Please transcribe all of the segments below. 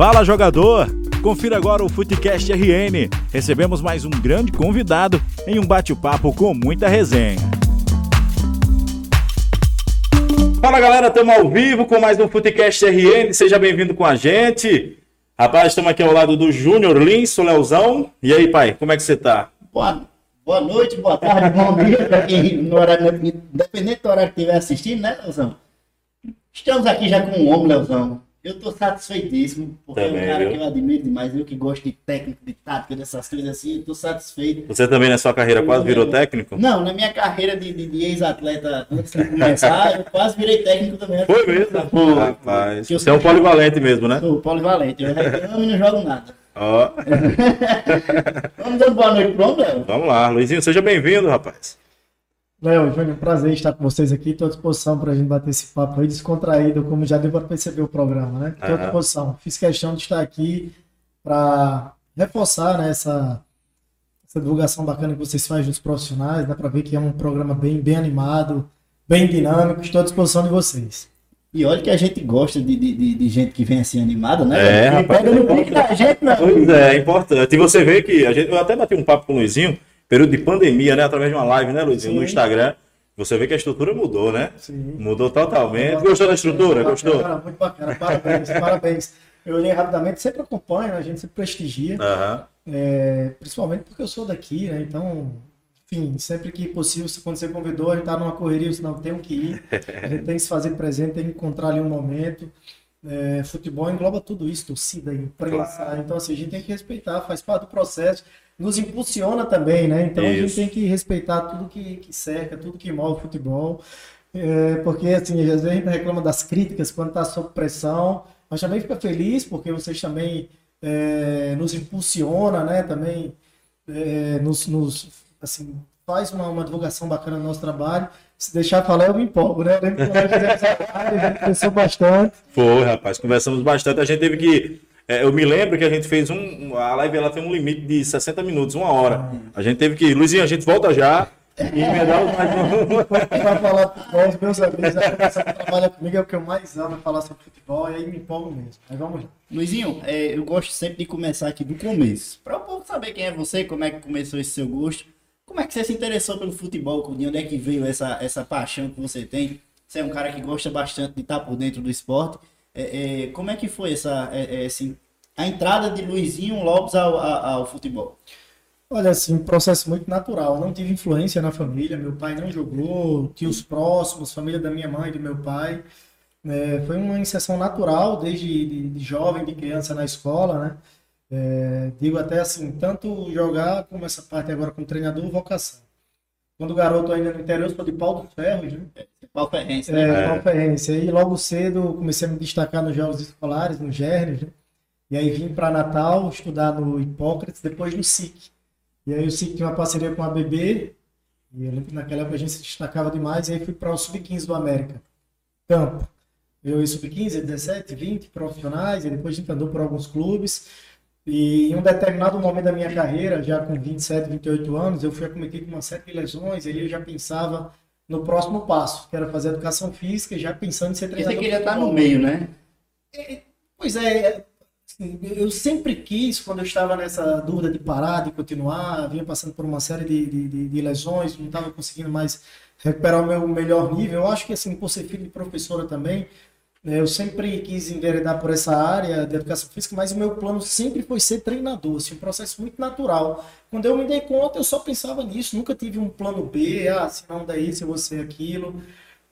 Fala jogador! Confira agora o Futecast RN. Recebemos mais um grande convidado em um bate-papo com muita resenha. Fala galera, estamos ao vivo com mais um Futecast RN. Seja bem-vindo com a gente. Rapaz, estamos aqui ao lado do Júnior Lins, o Leozão. E aí, pai, como é que você tá? Boa, boa noite, boa tarde, bom dia para quem, no horário, independente do horário que estiver assistindo, né, Leozão? Estamos aqui já com um homem, Leozão. Eu tô satisfeitíssimo, porque Também, é um cara viu? que eu admiro demais, eu que gosto de técnica, de tática, dessas coisas assim, eu tô satisfeito. Você também na sua carreira quase virou técnico? Não, na minha carreira de, de- de ex-atleta, antes de começar, eu quase virei técnico também. Foi mesmo? Foi. Rapaz, Que eu você é um polivalente mesmo, né? Sou polivalente, eu reclamo e não jogo nada. Ó, Vamos dando boa noite pro Léo? vamos lá, Luizinho, seja bem-vindo, rapaz. Léo, Júnior, prazer estar com vocês aqui. Estou à disposição para a gente bater esse papo aí descontraído, como já deu para perceber o programa, né? Estou à disposição. Fiz questão de estar aqui para reforçar né, essa, essa divulgação bacana que vocês fazem dos profissionais. Dá para ver que é um programa bem, bem animado, bem dinâmico. Estou à disposição de vocês. E olha que a gente gosta de, de, de- gente que vem assim animada, né? É, rapaz. Pega no pique da gente, não. Pois é, é importante. E você vê que a gente, eu até bati um papo com o Luizinho, período de pandemia, né? Através de uma live, né, Luizinho? No. Instagram. Você vê que a estrutura mudou, né? Sim. Mudou totalmente. Gostou da estrutura? Muito Gostou? bacana, muito bacana. Parabéns, parabéns. Eu olhei rapidamente, sempre acompanho, a gente sempre prestigia. Aham. É, principalmente porque eu sou daqui, né? Então, enfim, sempre que possível, se quando você convidou, a gente tá numa correria, senão tem que ir. A gente tem que se fazer presente, tem que encontrar ali um momento. É, futebol engloba tudo isso, torcida, imprensa. Então, assim, a gente tem que respeitar, faz parte do processo. Nos impulsiona também, né? Então, a gente Isso. tem que respeitar tudo que, que cerca, tudo que move o futebol. É, porque, assim, às vezes a gente reclama das críticas quando está sob pressão, mas também fica feliz porque vocês também é, nos impulsiona, né? Também é, nos, nos, assim, faz uma, uma divulgação bacana do nosso trabalho. Se deixar falar, eu me empolgo, né? Eu lembro que nós fizemos essa live, a gente pensou bastante. Foi, rapaz. Conversamos bastante. A gente teve que. é, eu me lembro que a gente fez um. A live ela tem um limite de 60 minutos, uma hora. A gente teve que. Luizinho, a gente volta já. E os mais um. Para falar com os meus amigos, a pessoa que trabalha comigo é o que eu mais amo, é falar sobre futebol, e aí me empolgo mesmo. Mas vamos lá. Luizinho, é, eu gosto sempre de começar aqui do começo. Para o povo saber quem é você, como é que começou esse seu gosto. Como é que você se interessou pelo futebol? De onde é que veio essa, essa paixão que você tem? Você é um cara que gosta bastante de estar por dentro do esporte. É, é, como é que foi essa, é, é, assim, a entrada de Luizinho Lopes ao, ao, futebol? Olha, assim, um processo muito natural. Eu não tive influência na família, meu pai não jogou, tios próximos, família da minha mãe e do meu pai. É, foi uma inserção natural desde de, de jovem, de criança na escola, né? É, digo até assim, tanto jogar como essa parte agora como treinador, vocação. Quando garoto ainda no interior, eu sou de Pau dos Ferros, né? Qual ferrense, né? É, conferência. E logo cedo comecei a me destacar nos jogos escolares, no Gernes, né? E aí vim para Natal estudar no Hipócrates, depois no SIC. E aí o SIC tinha uma parceria com a BB, e eu lembro que naquela época a gente se destacava demais, e aí fui para o Sub-15 do América. Campo. Eu e Sub-15, 17, 20 profissionais, e depois a gente andou por alguns clubes. E em um determinado momento da minha carreira, já com 27, 28 anos, eu fui acometido com uma série de lesões, e aí eu já pensava no próximo passo, que era fazer educação física, já pensando em ser treinador. você queria estar no meio, né? Pois é, assim, eu sempre quis, quando eu estava nessa dúvida de parar, de continuar, vinha passando por uma série de, de, de- lesões, não estava conseguindo mais recuperar o meu melhor nível. Eu acho que, assim, por ser filho de professora também, eu sempre quis enveredar por essa área de educação física, mas o meu plano sempre foi ser treinador, assim, um processo muito natural. Quando eu me dei conta, eu só pensava nisso, nunca tive um plano B, ah, se não der isso, eu vou ser aquilo.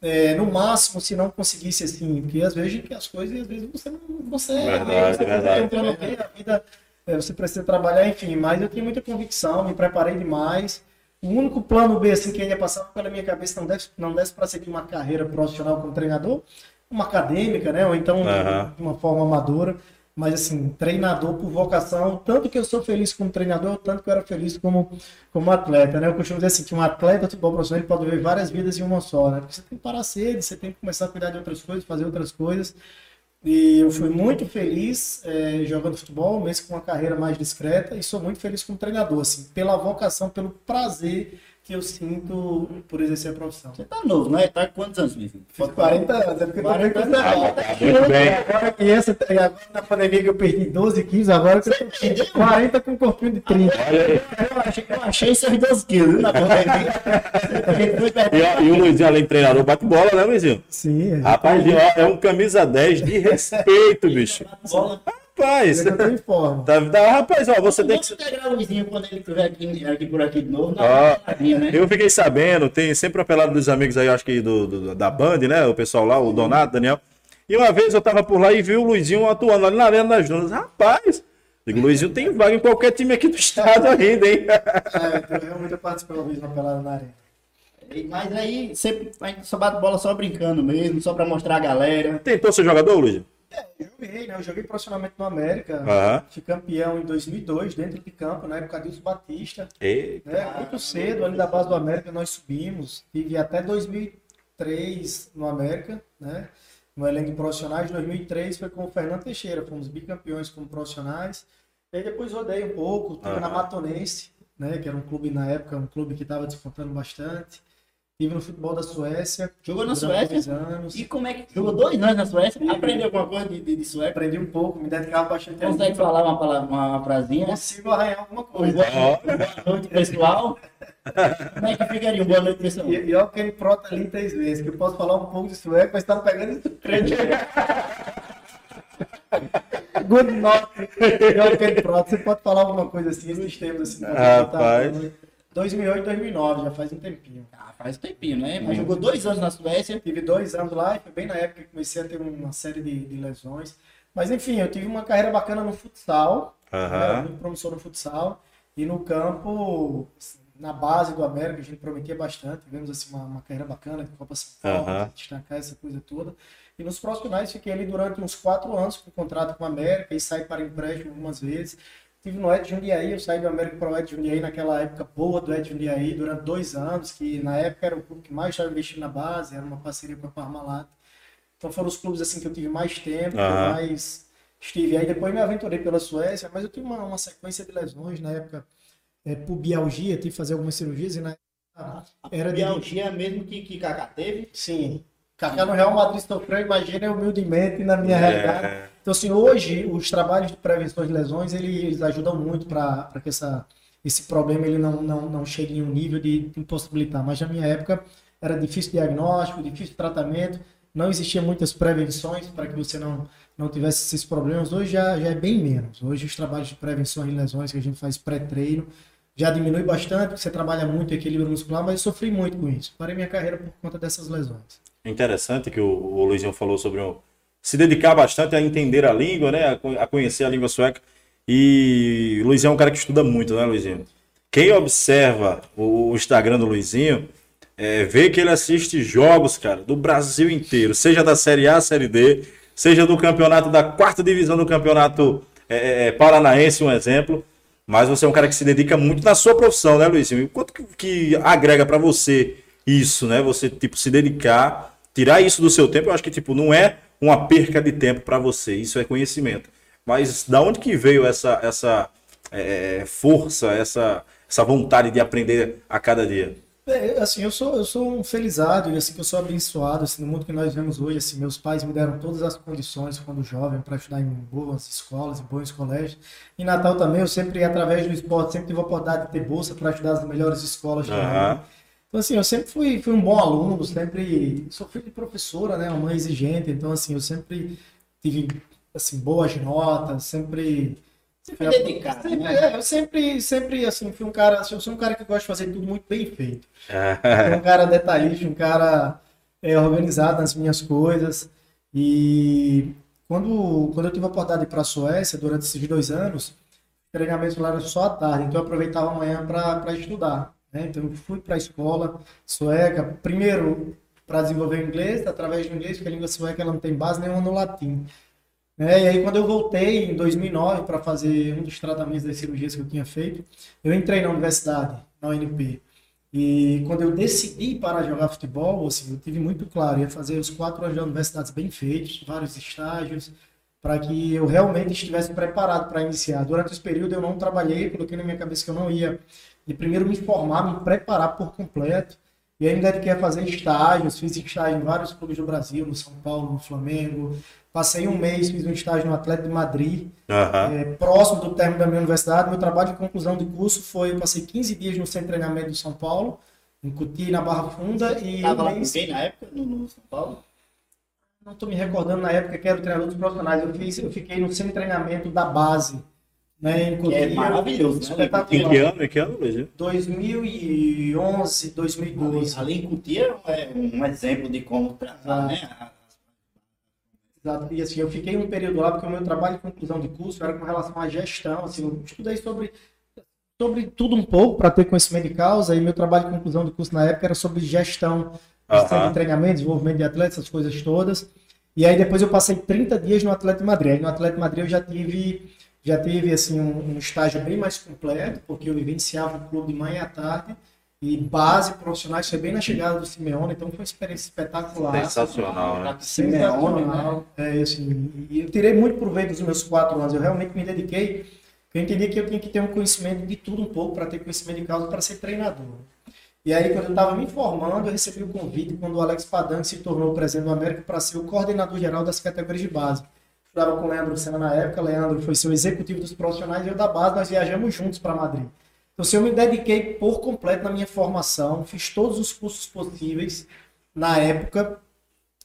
É, no máximo, se não conseguisse assim, porque às vezes que as coisas, às vezes você não. Verdade, né? Você verdade. tem um plano B, a vida, é, você precisa trabalhar, enfim, mas eu tinha muita convicção, me preparei demais. O único plano B assim, que ainda passava pela minha cabeça não desse, não desse para seguir uma carreira profissional como treinador, uma acadêmica, né? Ou então Aham. de uma forma amadora. Mas assim, treinador por vocação, tanto que eu sou feliz como treinador, tanto que eu era feliz como, como atleta, né? Eu costumo dizer assim, que um atleta de futebol profissional pode viver várias vidas em uma só, né? Porque você tem que parar cedo, você tem que começar a cuidar de outras coisas, fazer outras coisas. E eu fui muito feliz eh, jogando futebol, mesmo com uma carreira mais discreta, e sou muito feliz como treinador, assim, pela vocação, pelo prazer que eu sinto por exercer a profissão. Você tá novo, né? Tá com quantos anos, Vitor? Fiz 40 anos, é porque 40 40 anos. anos. Tá muito bem. Agora que essa, e agora na pandemia que eu perdi 12 quilos, agora que eu tô com 40 com um corpinho de 30. Olha aí. Eu achei, eu achei seus 12 quilos viu, na pandemia. E, e o Luizinho, além de treinador, bate bola, né, Luizinho? Sim, é. Rapaz, ó, é um camisa 10 de respeito, bicho. Bola. Rapaz, eu forma. tá, tá, rapaz, ó, você tem que. Vamos integrar o Luizinho quando ele estiver aqui, aqui por aqui de novo. Na né? eu fiquei sabendo, tem sempre apelado dos amigos aí, acho que do, do- da Band, né? O pessoal lá, o Donato, Daniel. E uma vez eu tava por lá e vi o Luizinho atuando ali na Arena das Dunas. Rapaz, digo, o Luizinho tem vaga em qualquer time aqui do estado ainda, hein? É, então, realmente eu participei uma vez na pelada na arena. Mas aí sempre a gente só bate bola só brincando mesmo, só pra mostrar a galera. Tentou ser jogador, Luizinho? Eu joguei, né? Eu joguei profissionalmente no América. Aham. Fui campeão em 2002, dentro de campo, na época Dilson Batista. E... né? Muito cedo, ali da base do América, nós subimos. Tive até 2003 no América, né? No elenco de profissionais. 2003 foi com o Fernando Teixeira, fomos bicampeões como profissionais. E aí depois rodei um pouco, tive Aham. na Matonense, né? Que era um clube na época, um clube que estava disputando bastante. Tive no futebol da Suécia. Jogou na Suécia? dois anos. E como é que. Jogou dois anos na Suécia? Aprendeu alguma coisa de, de, de sueco? Aprendi um pouco, me dedicava bastante a Consegue falar uma, palavra, uma, uma frasinha? Consigo arranhar alguma Um coisa. boa, noite, pessoal. Como é que ficaria um boa noite, pessoal? E, olha que ele prota ali três vezes, que eu posso falar um pouco de sueco, mas tá pegando três Good night. E olha que ele prota, você pode falar alguma coisa assim, nos tempos assim. eu Rapaz. tava- 2008, 2009, já faz um tempinho. Ah, faz um tempinho, né? Mas jogou dois anos na Suécia. Tive dois anos lá e foi bem na época que comecei a ter uma série de, de lesões. Mas enfim, eu tive uma carreira bacana no futsal, Aham. né, muito promissor no futsal. E no campo, na base do América, a gente prometia bastante. Tivemos assim, uma, uma carreira bacana de Copa São Paulo, Aham. destacar essa coisa toda. E nos profissionais fiquei ali durante uns quatro anos com contrato com o América e saí para empréstimo algumas vezes. Tive no Ed Jundiaí, eu saí do América para o Ed Jundiaí naquela época boa do Ed Jundiaí durante dois anos, que na época era o clube que mais estava investindo na base, era uma parceria com a Parmalat. Então foram os clubes assim que eu tive mais tempo, Aham. mais estive. Aí depois me aventurei pela Suécia, mas eu tive uma, uma sequência de lesões na época, é, pubialgia, tive que fazer algumas cirurgias e na época era de... Bialgia mesmo que, que Kaká teve. Sim. Kaká no Real Madrid sofreu, imagina humildemente na minha realidade. Então, assim, hoje, os trabalhos de prevenção de lesões, ele- eles ajudam muito para que essa, esse problema ele não, não, não chegue em um nível de impossibilitar. Mas na minha época, era difícil diagnóstico, difícil tratamento, não existiam muitas prevenções para que você não, não tivesse esses problemas. Hoje já, já é bem menos. Hoje, os trabalhos de prevenção de lesões que a gente faz pré-treino já diminui bastante, porque você trabalha muito equilíbrio muscular, mas eu sofri muito com isso. Parei minha carreira por conta dessas lesões. É interessante que o, o Luizinho falou sobre o, se dedicar bastante a entender a língua, né? A, co- a conhecer a língua sueca. E o Luizinho é um cara que estuda muito, né, Luizinho? Quem observa o, Instagram do Luizinho é, vê que ele assiste jogos, cara, do Brasil inteiro, seja da Série A, Série D, seja do campeonato da quarta divisão do campeonato é, é, paranaense, um exemplo. Mas você é um cara que se dedica muito na sua profissão, né, Luizinho? E quanto que, que agrega pra você isso, né? Você, tipo, se dedicar, tirar isso do seu tempo, eu acho que, tipo, não é uma perca de tempo pra você, isso é conhecimento. Mas da onde que veio essa, essa é, força, essa, essa vontade de aprender a cada dia? É, assim, eu sou, eu sou um felizado e assim que eu sou abençoado assim, no mundo que nós vemos hoje. Assim, meus pais me deram todas as condições quando jovem para estudar em boas escolas, em bons colégios. Em Natal também, eu sempre, através do esporte, sempre tive a oportunidade de ter bolsa para estudar nas melhores escolas. Natal. Então, assim, eu sempre fui, fui um bom aluno, sempre sou filho de professora, né, uma mãe exigente. Então, assim, eu sempre tive assim boas notas, sempre Sempre dedicado, Sempre, né? é, eu sempre, sempre, assim, fui um cara, eu sou um cara que gosta de fazer tudo muito bem feito. Um cara detalhista, um cara é, organizado nas minhas coisas. E quando, quando eu tive a oportunidade de ir para a Suécia, durante esses dois anos, treinamento lá era só à tarde, então eu aproveitava a manhã para estudar. Né? Então eu fui para a escola sueca, primeiro para desenvolver inglês, através do inglês, porque a língua sueca ela não tem base nenhuma no latim. né? e aí, quando eu voltei em 2009 para fazer um dos tratamentos das cirurgias que eu tinha feito, eu entrei na universidade, na UNP. E quando eu decidi parar de jogar futebol, assim, eu tive muito claro, ia fazer os quatro anos da universidade bem feitos, vários estágios, para que eu realmente estivesse preparado para iniciar. Durante esse período eu não trabalhei, coloquei na minha cabeça que eu não ia de primeiro me formar, me preparar por completo. E aí me dediquei a fazer estágios, fiz estágio em vários clubes do Brasil, no São Paulo, no Flamengo. Passei um mês, fiz um estágio no Atlético de Madrid, Aham. é, próximo do término da minha universidade. Meu trabalho de conclusão de curso foi, eu passei 15 dias no centro de treinamento de São Paulo, em Cuti, na Barra Funda, e Tava um lá com mês, quem na época? No, no São Paulo? não estou me recordando na época que era o treinador dos profissionais, eu, fiz, eu fiquei no centro de treinamento da base, né, Que Cuti. é maravilhoso, né? Em Espetacular. que ano? Em que ano, Luizinho? 2011, 2012. Ali em Cutia é um exemplo de como tratar, Ah. né? Exato. E assim, eu fiquei um período lá porque o meu trabalho de conclusão de curso era com relação à gestão, assim, eu estudei sobre sobre tudo um pouco para ter conhecimento de causa e meu trabalho de conclusão de curso na época era sobre gestão, gestão Aham. de treinamento, desenvolvimento de atletas, essas coisas todas. E aí depois eu passei 30 dias no Atlético de Madrid. Aí no Atlético de Madrid eu já tive já tive assim um, um estágio bem mais completo, porque eu vivenciava o clube de manhã e à tarde e base profissionais foi bem na chegada do Simeone, então foi uma experiência espetacular. Sensacional, né? Simeone, né? É, assim, e eu tirei muito proveito dos meus quatro anos. Eu realmente me dediquei, porque eu entendi que eu tinha que ter um conhecimento de tudo um pouco para ter conhecimento de causa para ser treinador. E aí, quando eu estava me formando, eu recebi o convite quando o Alex Padan se tornou presidente do América para ser o coordenador geral das categorias de base. Estava com o Leandro Senna na época, Leandro foi seu executivo dos profissionais e eu da base, nós viajamos juntos para Madrid. Então, assim, eu me dediquei por completo na minha formação, fiz todos os cursos possíveis na época.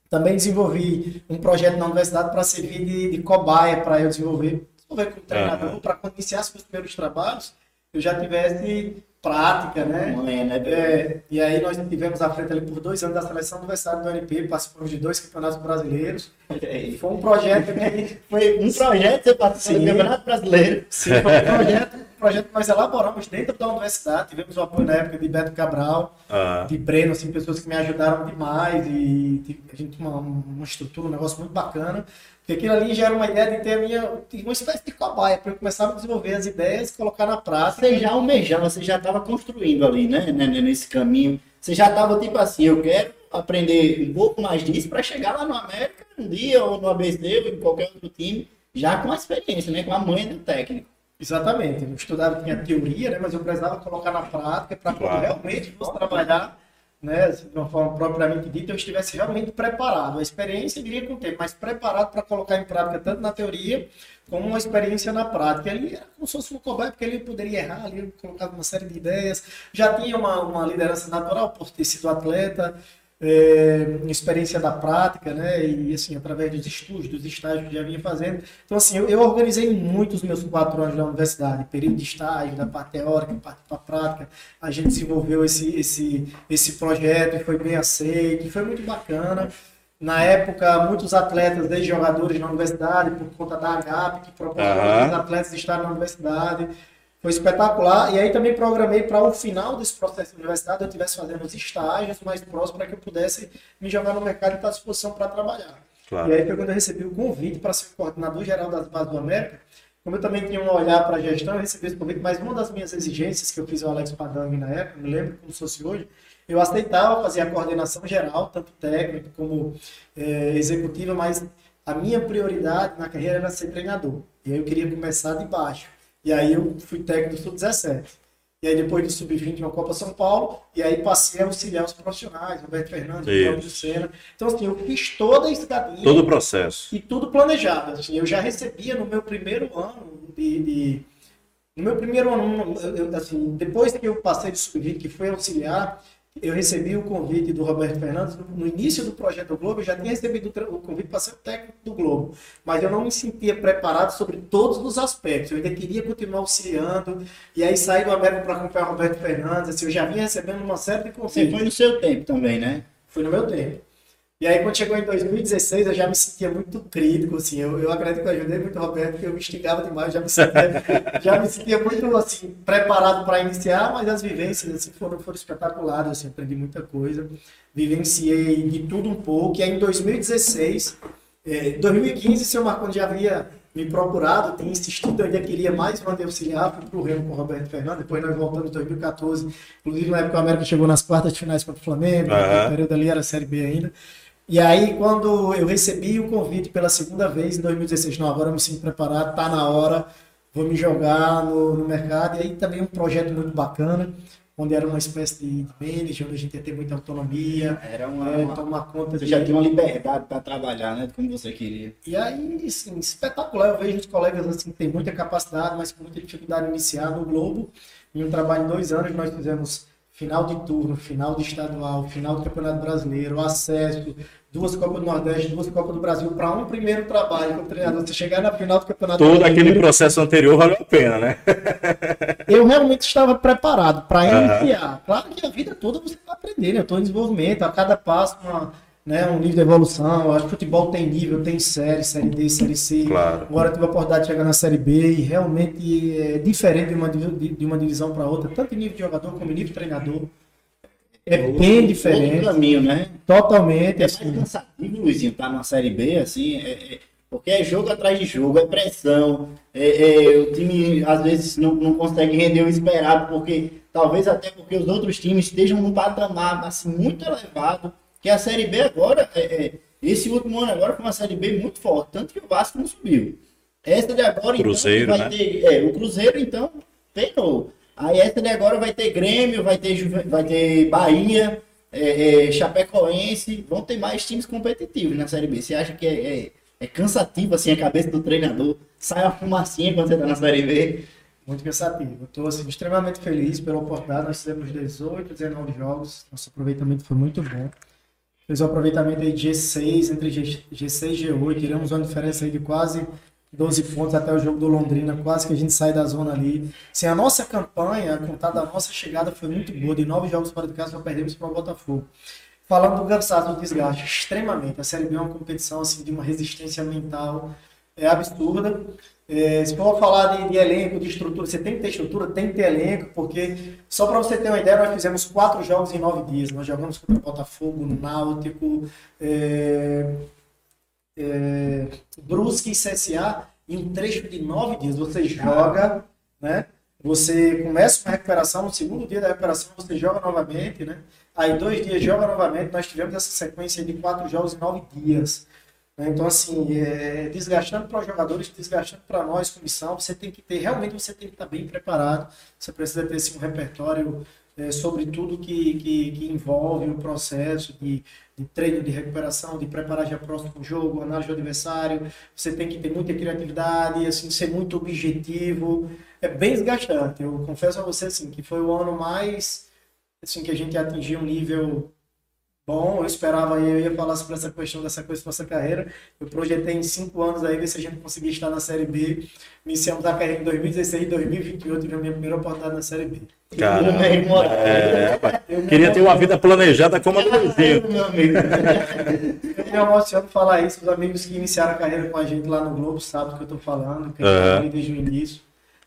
Também desenvolvi um projeto na universidade para servir de, de cobaia para eu desenvolver, desenvolver como treinador, Aham. para quando iniciasse meus primeiros trabalhos, eu já tivesse prática, né? Né? É, e aí nós tivemos à frente ali por dois anos da seleção universitária do NP, participamos de dois campeonatos brasileiros. E foi um projeto que Foi um projeto, você participou do. Campeonato Brasileiro. Sim, foi um projeto, um projeto que nós elaboramos dentro da universidade. Tivemos o apoio na época de Beto Cabral, Ah, de Breno, assim, pessoas que me ajudaram demais. E tive- a gente tinha uma, uma estrutura, um negócio muito bacana. Porque aquilo ali já era uma ideia de ter a minha, uma espécie de cobaia, para eu começar a desenvolver as ideias, colocar na prática. Você já almejava, você já estava construindo ali, né? né, né, Nesse caminho. Você já estava tipo assim, eu quero aprender um pouco mais disso para chegar lá no América um dia, ou no ABC, ou em qualquer outro time, já com a experiência, né? Com a mãe do técnico. Exatamente. Eu estudava, tinha teoria, né, mas eu precisava colocar na prática para quando Claro. realmente fosse trabalhar né, de uma forma propriamente dita, eu estivesse realmente preparado. A experiência viria com o tempo, mas preparado para colocar em prática tanto na teoria como uma experiência na prática. Ele era como se fosse um cobaia, porque ele poderia errar, eu colocava uma série de ideias. Já tinha uma, uma liderança natural por ter sido atleta, é, experiência da prática, né? E assim, através dos estudos, dos estágios que já vinha fazendo. Então, assim, eu, eu organizei muito os meus quatro anos na universidade, período de estágio, da parte teórica, parte para prática. A gente desenvolveu esse, esse, esse projeto e foi bem aceito, foi muito bacana. Na época, muitos atletas, desde jogadores na universidade, por conta da AGAP, que proporcionou Aham. os atletas estarem na universidade. Foi espetacular. E aí também programei para o final desse processo de universidade eu estivesse fazendo os estágios mais próximos para que eu pudesse me jogar no mercado e estar à disposição para trabalhar. claro. E aí foi quando eu recebi o convite para ser coordenador geral das bases do América. Como eu também tinha um olhar para a gestão, eu recebi esse convite, mas uma das minhas exigências que eu fiz ao Alex Padang na época, me lembro como se fosse hoje, eu aceitava fazer a coordenação geral, tanto técnica como eh, executiva, mas a minha prioridade na carreira era ser treinador. E aí eu queria começar de baixo. E aí eu fui técnico do Sub-17. E aí depois do Sub-20 uma Copa São Paulo, e aí passei a auxiliar os profissionais, Roberto Fernandes, Isso. Cláudio Senna. Então assim, eu fiz toda a escadinha Todo o processo. e tudo planejado. Assim, eu já recebia no meu primeiro ano de, de- no meu primeiro ano, eu- assim, depois que eu passei de sub que foi auxiliar, eu recebi o convite do Roberto Fernandes. No, início do projeto do Globo, eu já tinha recebido o, convite para ser o técnico do Globo, mas eu não me sentia preparado sobre todos os aspectos. Eu ainda queria continuar auxiliando, e aí saí do América para acompanhar o Roberto Fernandes. Assim, eu já vinha recebendo uma série de Você convites. foi no seu tempo também, né? Foi no meu tempo. E aí, quando chegou em 2016, eu já me sentia muito crítico, assim. Eu, eu acredito que eu ajudei muito o Roberto, porque eu me instigava demais, já me sentia, já me sentia muito, assim, preparado para iniciar, mas as vivências, assim, foram, foram espetaculares, assim, aprendi muita coisa. Vivenciei de tudo um pouco. E aí, em 2016, eh, 2015, o senhor Marconi já havia me procurado, tinha insistido, eu ainda queria mais uma de auxiliar, fui pro Remo com o Roberto Fernandes, depois nós voltamos em 2014, inclusive na época o América chegou nas quartas de finais contra o Flamengo, no período ali era Série B ainda. E aí, quando eu recebi o convite pela segunda vez em 2016, não, agora eu me sinto preparado, tá na hora, vou me jogar no, no mercado. E aí também um projeto muito bacana, onde era uma espécie de manager, onde a gente ia ter muita autonomia, Era uma, é, uma- tomar conta Você de- já tinha uma liberdade para trabalhar, né? Como você queria. E aí, assim, espetacular. Eu vejo os colegas assim, que têm muita capacidade, mas com muita dificuldade de iniciar no Globo. Em um trabalho de dois anos, nós fizemos final de turno, final de estadual, final do Campeonato Brasileiro, acesso, duas Copas do Nordeste, duas Copas do Brasil, para um primeiro trabalho como treinador. Você chegar na final do Campeonato Todo aquele Brasileiro, processo anterior valeu a pena, né? eu realmente estava preparado para iniciar. Claro que a vida toda você vai aprender, né? Eu estou em desenvolvimento, a cada passo uma, né, um nível de evolução. Eu acho que futebol tem nível, tem série, série D, série C. Claro. Agora eu tive a oportunidade de chegar na série B e realmente é diferente de uma, de uma divisão para outra, tanto em nível de jogador como em nível de treinador. É bem Outro diferente, caminho, né? totalmente. É mais Assim, cansativo, Luizinho, tá na Série B, assim, é- é- porque é jogo atrás de jogo, é pressão, é- é, o time às vezes não, não consegue render o esperado, porque talvez até porque os outros times estejam num patamar assim, muito elevado, que a Série B agora, é- é, esse último ano agora foi uma Série B muito forte, tanto que o Vasco não subiu. Essa de agora, Cruzeiro, então, vai né? ter, é, o Cruzeiro, então, pegou. Aí essa de agora vai ter Grêmio, vai ter, vai ter Bahia, é, é, Chapecoense, vão ter mais times competitivos na Série B. Você acha que é, é, é cansativo assim a cabeça do treinador? Sai uma fumacinha quando você tá na Série B? muito cansativo. Eu estou assim, extremamente feliz pela oportunidade. Nós fizemos 18, 19 jogos. Nosso aproveitamento foi muito bom. Fez um aproveitamento aí de G6, entre G, G6 e G8. Tiramos uma diferença aí de quase 12 pontos até o jogo do Londrina. Quase que a gente sai da zona ali. Assim, a nossa campanha, a contada da nossa chegada foi muito boa. De nove jogos fora de casa, só perdemos para o Botafogo. Falando do cansaço, do desgaste, extremamente. A Série B é uma competição assim, de uma resistência mental é absurda. É, se for falar de, de elenco, de estrutura, você tem que ter estrutura, tem que ter elenco, porque só para você ter uma ideia, nós fizemos quatro jogos em nove dias. Nós jogamos contra Botafogo, Náutico, é, é, Brusque e CSA em um trecho de nove dias. Você joga, né? Você começa uma recuperação, no segundo dia da recuperação você joga novamente, né? Aí dois dias joga novamente. Nós tivemos essa sequência de quatro jogos em nove dias. Né? Então, assim, é desgastando para os jogadores, desgastando para nós, comissão. Você tem que ter, realmente, você tem que estar bem preparado. Você precisa ter assim, um repertório é, sobre tudo que, que, que envolve o processo de, de treino, de recuperação, de preparar já próximo jogo, análise do adversário. Você tem que ter muita criatividade, assim, ser muito objetivo. É bem desgastante. Eu confesso a você assim, que foi o ano mais assim, que a gente atingiu um nível bom. Eu esperava, eu ia falar sobre essa questão dessa coisa da nossa carreira. Eu projetei em cinco anos aí ver se a gente conseguia estar na Série B. Iniciamos a carreira em 2016 e 2021. Eu tive a minha primeira oportunidade na Série B. Caramba. Eu me- É. Eu Queria ter uma vida planejada como a do amigo. Eu me emociono falar isso. Os amigos que iniciaram a carreira com a gente lá no Globo sabem do que eu tô falando, que gente Aham. tá desde o início.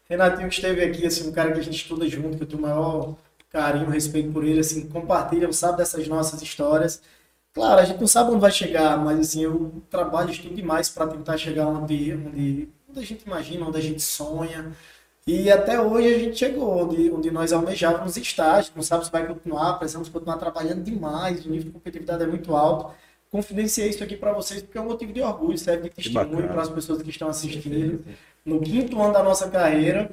Renatinho que esteve aqui, assim, um cara que a gente estuda junto, que eu tenho o maior carinho, respeito por ele, assim, compartilha, sabe dessas nossas histórias. Claro, a gente não sabe onde vai chegar, mas assim, eu trabalho, estudo demais para tentar chegar onde, onde, onde a gente imagina, onde a gente sonha. E até hoje a gente chegou onde, onde nós almejávamos estar. A gente não sabe se vai continuar, precisamos continuar trabalhando demais, o nível de competitividade é muito alto. Confidenciei isso aqui para vocês porque é um motivo de orgulho, serve de testemunho para as pessoas que estão assistindo. No quinto ano da nossa carreira,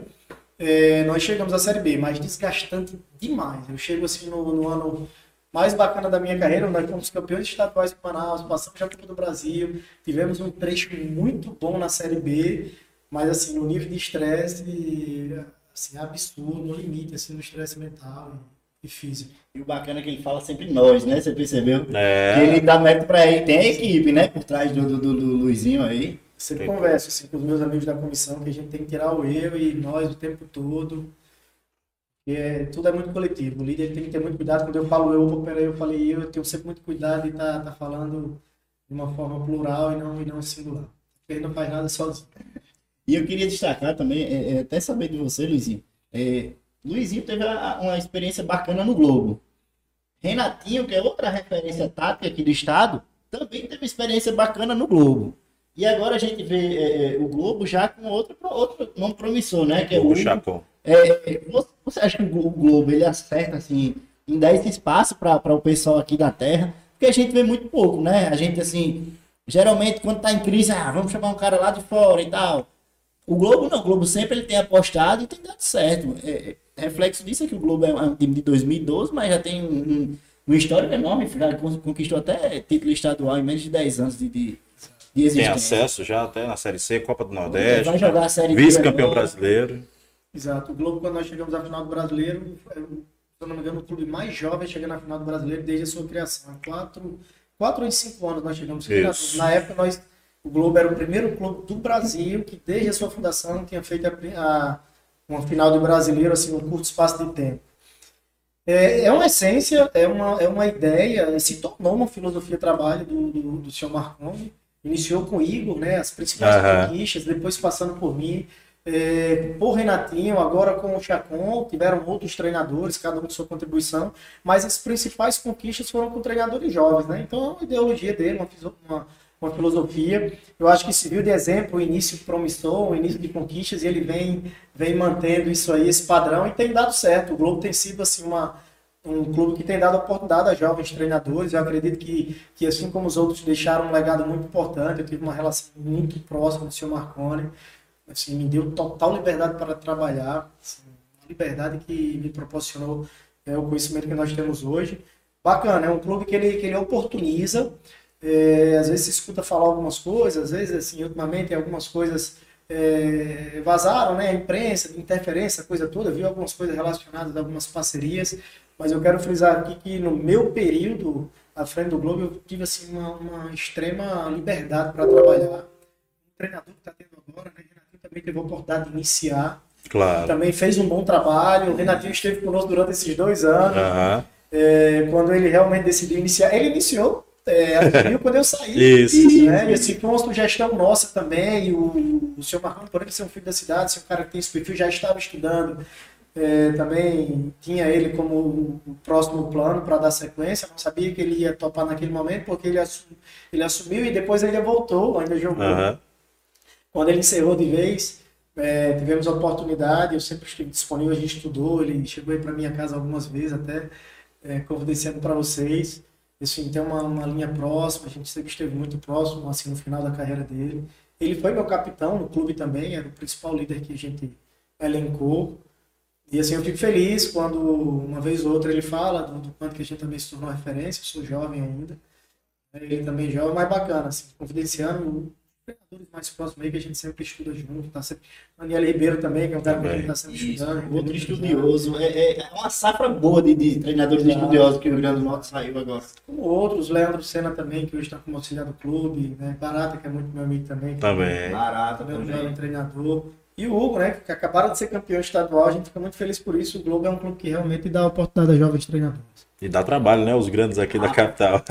é, nós chegamos à Série B, mas desgastante demais. Eu chego assim no, no ano mais bacana da minha carreira, nós fomos campeões estaduais com Manaus, passamos já Copa do Brasil, tivemos um trecho muito bom na Série B, mas assim, no nível de estresse, assim, absurdo, no limite, assim, no estresse mental e físico. E o bacana é que ele fala sempre nós, né? Você percebeu? É. Que ele dá mérito pra ele. Tem a equipe, né? Por trás do, do, do- do Luizinho aí. Sempre Tem. converso assim, com os meus amigos da comissão que a gente tem que tirar o eu e nós o tempo todo. E é, tudo é muito coletivo. O líder tem que ter muito cuidado. Quando eu falo eu, peraí, eu falei eu, eu tenho sempre muito cuidado de estar tá, tá falando de uma forma plural e não, e não singular. Porque ele não faz nada sozinho. E eu queria destacar também, é, é, até saber de você, Luizinho. É, Luizinho teve a- uma experiência bacana no Globo. Renatinho, que é outra referência tática aqui do estado, também teve experiência bacana no Globo. E agora a gente vê é, é, o Globo já com outro, outro nome promissor, né? Que é o O Hugo Chacon. É, você- acha que o Glo- o Globo ele acerta assim em dar esse espaço para o pessoal aqui da Terra? Porque a gente vê muito pouco, né? A gente assim, geralmente quando tá em crise, ah, vamos chamar um cara lá de fora e tal. O Globo não, o Globo sempre ele tem apostado e tem dado certo. É, é, reflexo disso é que o Globo é um time de 2012, mas já tem um, um, um histórico enorme, já conquistou até título estadual em menos de 10 anos de, de, de Tem acesso já até na Série C, Copa do Nordeste. Vai jogar a Série Vice-campeão brasileiro. Exato. O Globo, quando nós chegamos à final do Brasileiro, é, se eu não me engano, o clube mais jovem a chegar na final do Brasileiro desde a sua criação. Quatro, quatro ou cinco anos nós chegamos. Isso. Na época, nós, o Globo era o primeiro clube do Brasil que, desde a sua fundação, tinha feito a, a- uma final de brasileiro assim, um curto espaço de tempo. É, é uma essência, é uma, é uma ideia, se tornou uma filosofia de trabalho do, do, do senhor Marconi. Iniciou com o Igor, né, as principais Aham. conquistas, depois passando por mim, é, por Renatinho, agora com o Chacon, tiveram outros treinadores, cada um com sua contribuição, mas as principais conquistas foram com treinadores jovens, né? Então é uma ideologia dele, uma, uma, uma filosofia. Eu acho que serviu de exemplo o início promissor, o início de conquistas, e ele vem, vem mantendo isso aí, esse padrão, e tem dado certo. O Globo tem sido assim uma um clube que tem dado oportunidade a jovens treinadores. Eu acredito que, que assim como os outros deixaram um legado muito importante, eu tive uma relação muito próxima do senhor Marconi, assim, me deu total liberdade para trabalhar, assim, liberdade que me proporcionou é, o conhecimento que nós temos hoje. Bacana, é um clube que ele, que ele oportuniza, é, às vezes se escuta falar algumas coisas, às vezes, assim, ultimamente algumas coisas é, vazaram, né, a imprensa, interferência, coisa toda, viu algumas coisas relacionadas a algumas parcerias, mas eu quero frisar aqui que no meu período à frente do Globo eu tive assim uma, uma extrema liberdade para trabalhar. O treinador que está tendo agora, né, Renatinho também teve a oportunidade de iniciar, Claro. também fez um bom trabalho. O Renatinho esteve conosco durante esses dois anos. Aham. É, quando ele realmente decidiu iniciar, ele iniciou, é, quando eu saí. Isso. Né? E assim, foi uma sugestão nossa também. O, o senhor Marcão, por ele ser um filho da cidade, ser um cara que tem esse perfil, já estava estudando. É, também tinha ele como o próximo plano para dar sequência. Não sabia que ele ia topar naquele momento, porque ele, assu- ele assumiu e depois ainda voltou, ainda jogou. Aham. Quando ele encerrou de vez, é, tivemos a oportunidade, eu sempre estive disponível, a gente estudou, ele chegou aí para minha casa algumas vezes, até é, confidenciando para vocês. Assim, tem uma, uma linha próxima, a gente sempre esteve muito próximo, assim, no final da carreira dele. Ele foi meu capitão no clube também, era o principal líder que a gente elencou. E assim, eu fico feliz quando uma vez ou outra ele fala do, do quanto que a gente também se tornou referência, eu sou jovem ainda. Ele também jovem, mas bacana, assim, confidenciando treinadores mais próximos aí que a gente sempre estuda junto, tá sempre... Daniel Ribeiro também, que é um cara que a gente tá sempre Isso, estudando. outro estudioso. É, é- é uma safra boa de, de treinadores estudiosos que o Rio Grande do Norte saiu agora. Como outros, Leandro Senna também, que hoje está como auxiliar do clube, né? Barata, que é muito meu amigo também. Também. Barata também é um também. jovem treinador. E o Hugo, né, que acabaram de ser campeão estadual, a gente fica muito feliz por isso. O Globo é um clube que realmente dá oportunidade a jovens treinadores. E dá trabalho, né? Os grandes aqui da capital.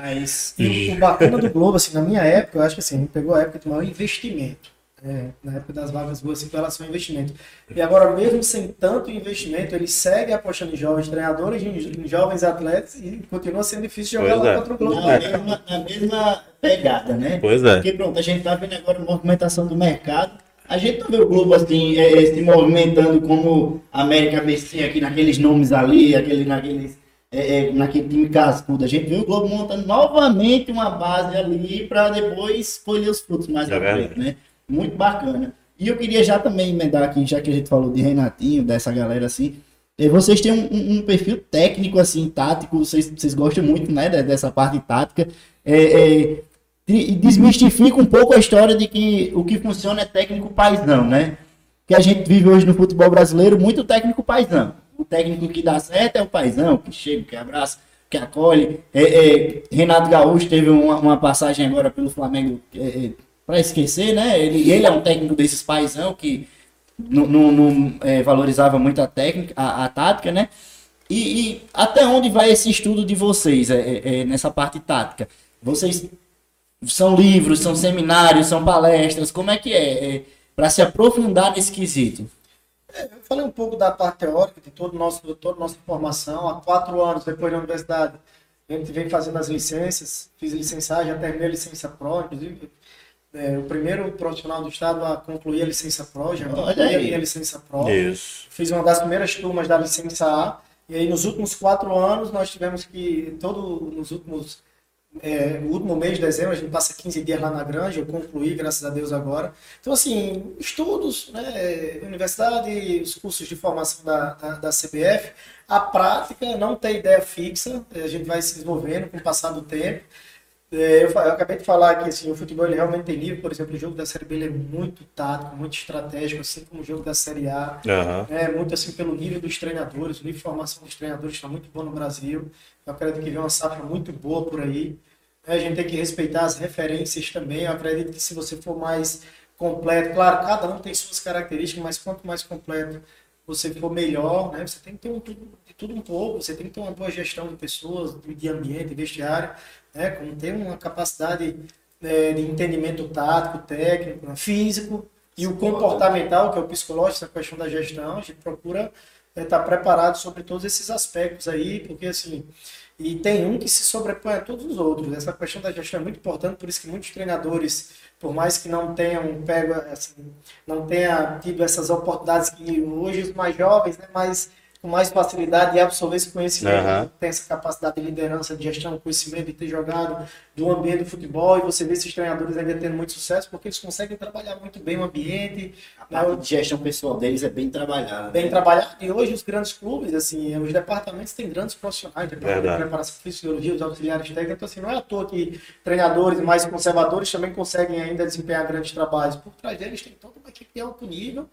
Mas, E o bacana do Globo, assim, na minha época, eu acho que assim, a gente pegou a época de maior investimento. né, na época das vagas boas, assim, com relação ao investimento. E agora, mesmo sem tanto investimento, ele segue apostando em jovens treinadores, em, em jovens atletas e continua sendo difícil jogar Pois lá é. contra o Globo. na mesma, na mesma pegada, né? Pois é. Porque pronto, a gente tá vendo agora a movimentação do mercado. A gente não vê o Globo assim, é, é, se movimentando como América BC aqui naqueles nomes ali, aquele, naqueles, é, é, naquele time cascudo. A gente vê o Globo montando novamente uma base ali para depois colher os frutos mais É frente, né? Muito bacana. E eu queria já também emendar aqui, já que a gente falou de Renatinho, dessa galera assim. eh, Vocês têm um, um- um perfil técnico, assim, tático, vocês, vocês gostam muito, né, de- dessa parte tática. É, é, e desmistifica um pouco a história de que o que funciona é técnico paisão, né? Que a gente vive hoje no futebol brasileiro, muito técnico paisão. O técnico que dá certo é o paisão, que chega, que abraça, que acolhe. É, é, Renato Gaúcho teve uma, uma passagem agora pelo Flamengo para esquecer, né? Ele, ele é um técnico desses paisão que não, é, valorizava muito a técnica, a, a tática, né? E, e até onde vai esse estudo de vocês é, é, é, nessa parte tática? Vocês são livros, são seminários, são palestras, como é que é? para se aprofundar nesse quesito. Eu falei um pouco da parte teórica, de todo nosso, toda a nossa formação. Há quatro anos, depois da universidade, a gente vem fazendo as licenças. Fiz licenciagem, já terminei a licença PRO, inclusive. é, o primeiro profissional do Estado a concluir a licença PRO, já Olha concluí a licença PRO. Isso. Fiz uma das primeiras turmas da licença A. E aí, nos últimos quatro anos, nós tivemos que, todo, nos últimos é, o último mês de dezembro, a gente passa 15 dias lá na granja, eu concluí, graças a Deus, agora. Então, assim, estudos, né, universidade, os cursos de formação da, da, da CBF, a prática não tem ideia fixa, a gente vai se desenvolvendo com o passar do tempo. É, eu, eu, acabei de falar que assim, o futebol ele realmente tem nível, por exemplo, o jogo da Série B é muito tático, muito estratégico, assim como o jogo da Série A. Uhum. É muito assim pelo nível dos treinadores, o nível de formação dos treinadores está muito bom no Brasil. Eu acredito que vem uma safra muito boa por aí. É, a gente tem que respeitar as referências também. Eu acredito que se você for mais completo, claro, cada um tem suas características, mas quanto mais completo você for melhor, né? Você tem que ter um, tudo, de tudo um pouco, você tem que ter uma boa gestão de pessoas, de ambiente, vestiário, né? Como ter uma capacidade né, de entendimento tático, técnico, né? físico e o comportamental, que é o psicológico, essa questão da gestão, a gente procura é, tá preparado sobre todos esses aspectos aí, porque assim, e tem um que se sobrepõe a todos os outros. Essa questão da gestão é muito importante, por isso que muitos treinadores, por mais que não tenham pego, assim, não tenha tido essas oportunidades que hoje os mais jovens, né, mais com mais facilidade de absorver esse conhecimento, uhum. tem essa capacidade de liderança, de gestão, conhecimento, de ter jogado do ambiente do futebol, e você vê esses treinadores ainda tendo muito sucesso, porque eles conseguem trabalhar muito bem o ambiente. A parte né? de gestão pessoal deles é bem trabalhada. Bem né? trabalhada, e hoje os grandes clubes, assim, os departamentos têm grandes profissionais, departamento de preparação fisiologia, os auxiliares técnicos, então assim, não é à toa que treinadores mais conservadores também conseguem ainda desempenhar grandes trabalhos. Por trás deles tem toda uma equipe de alto nível,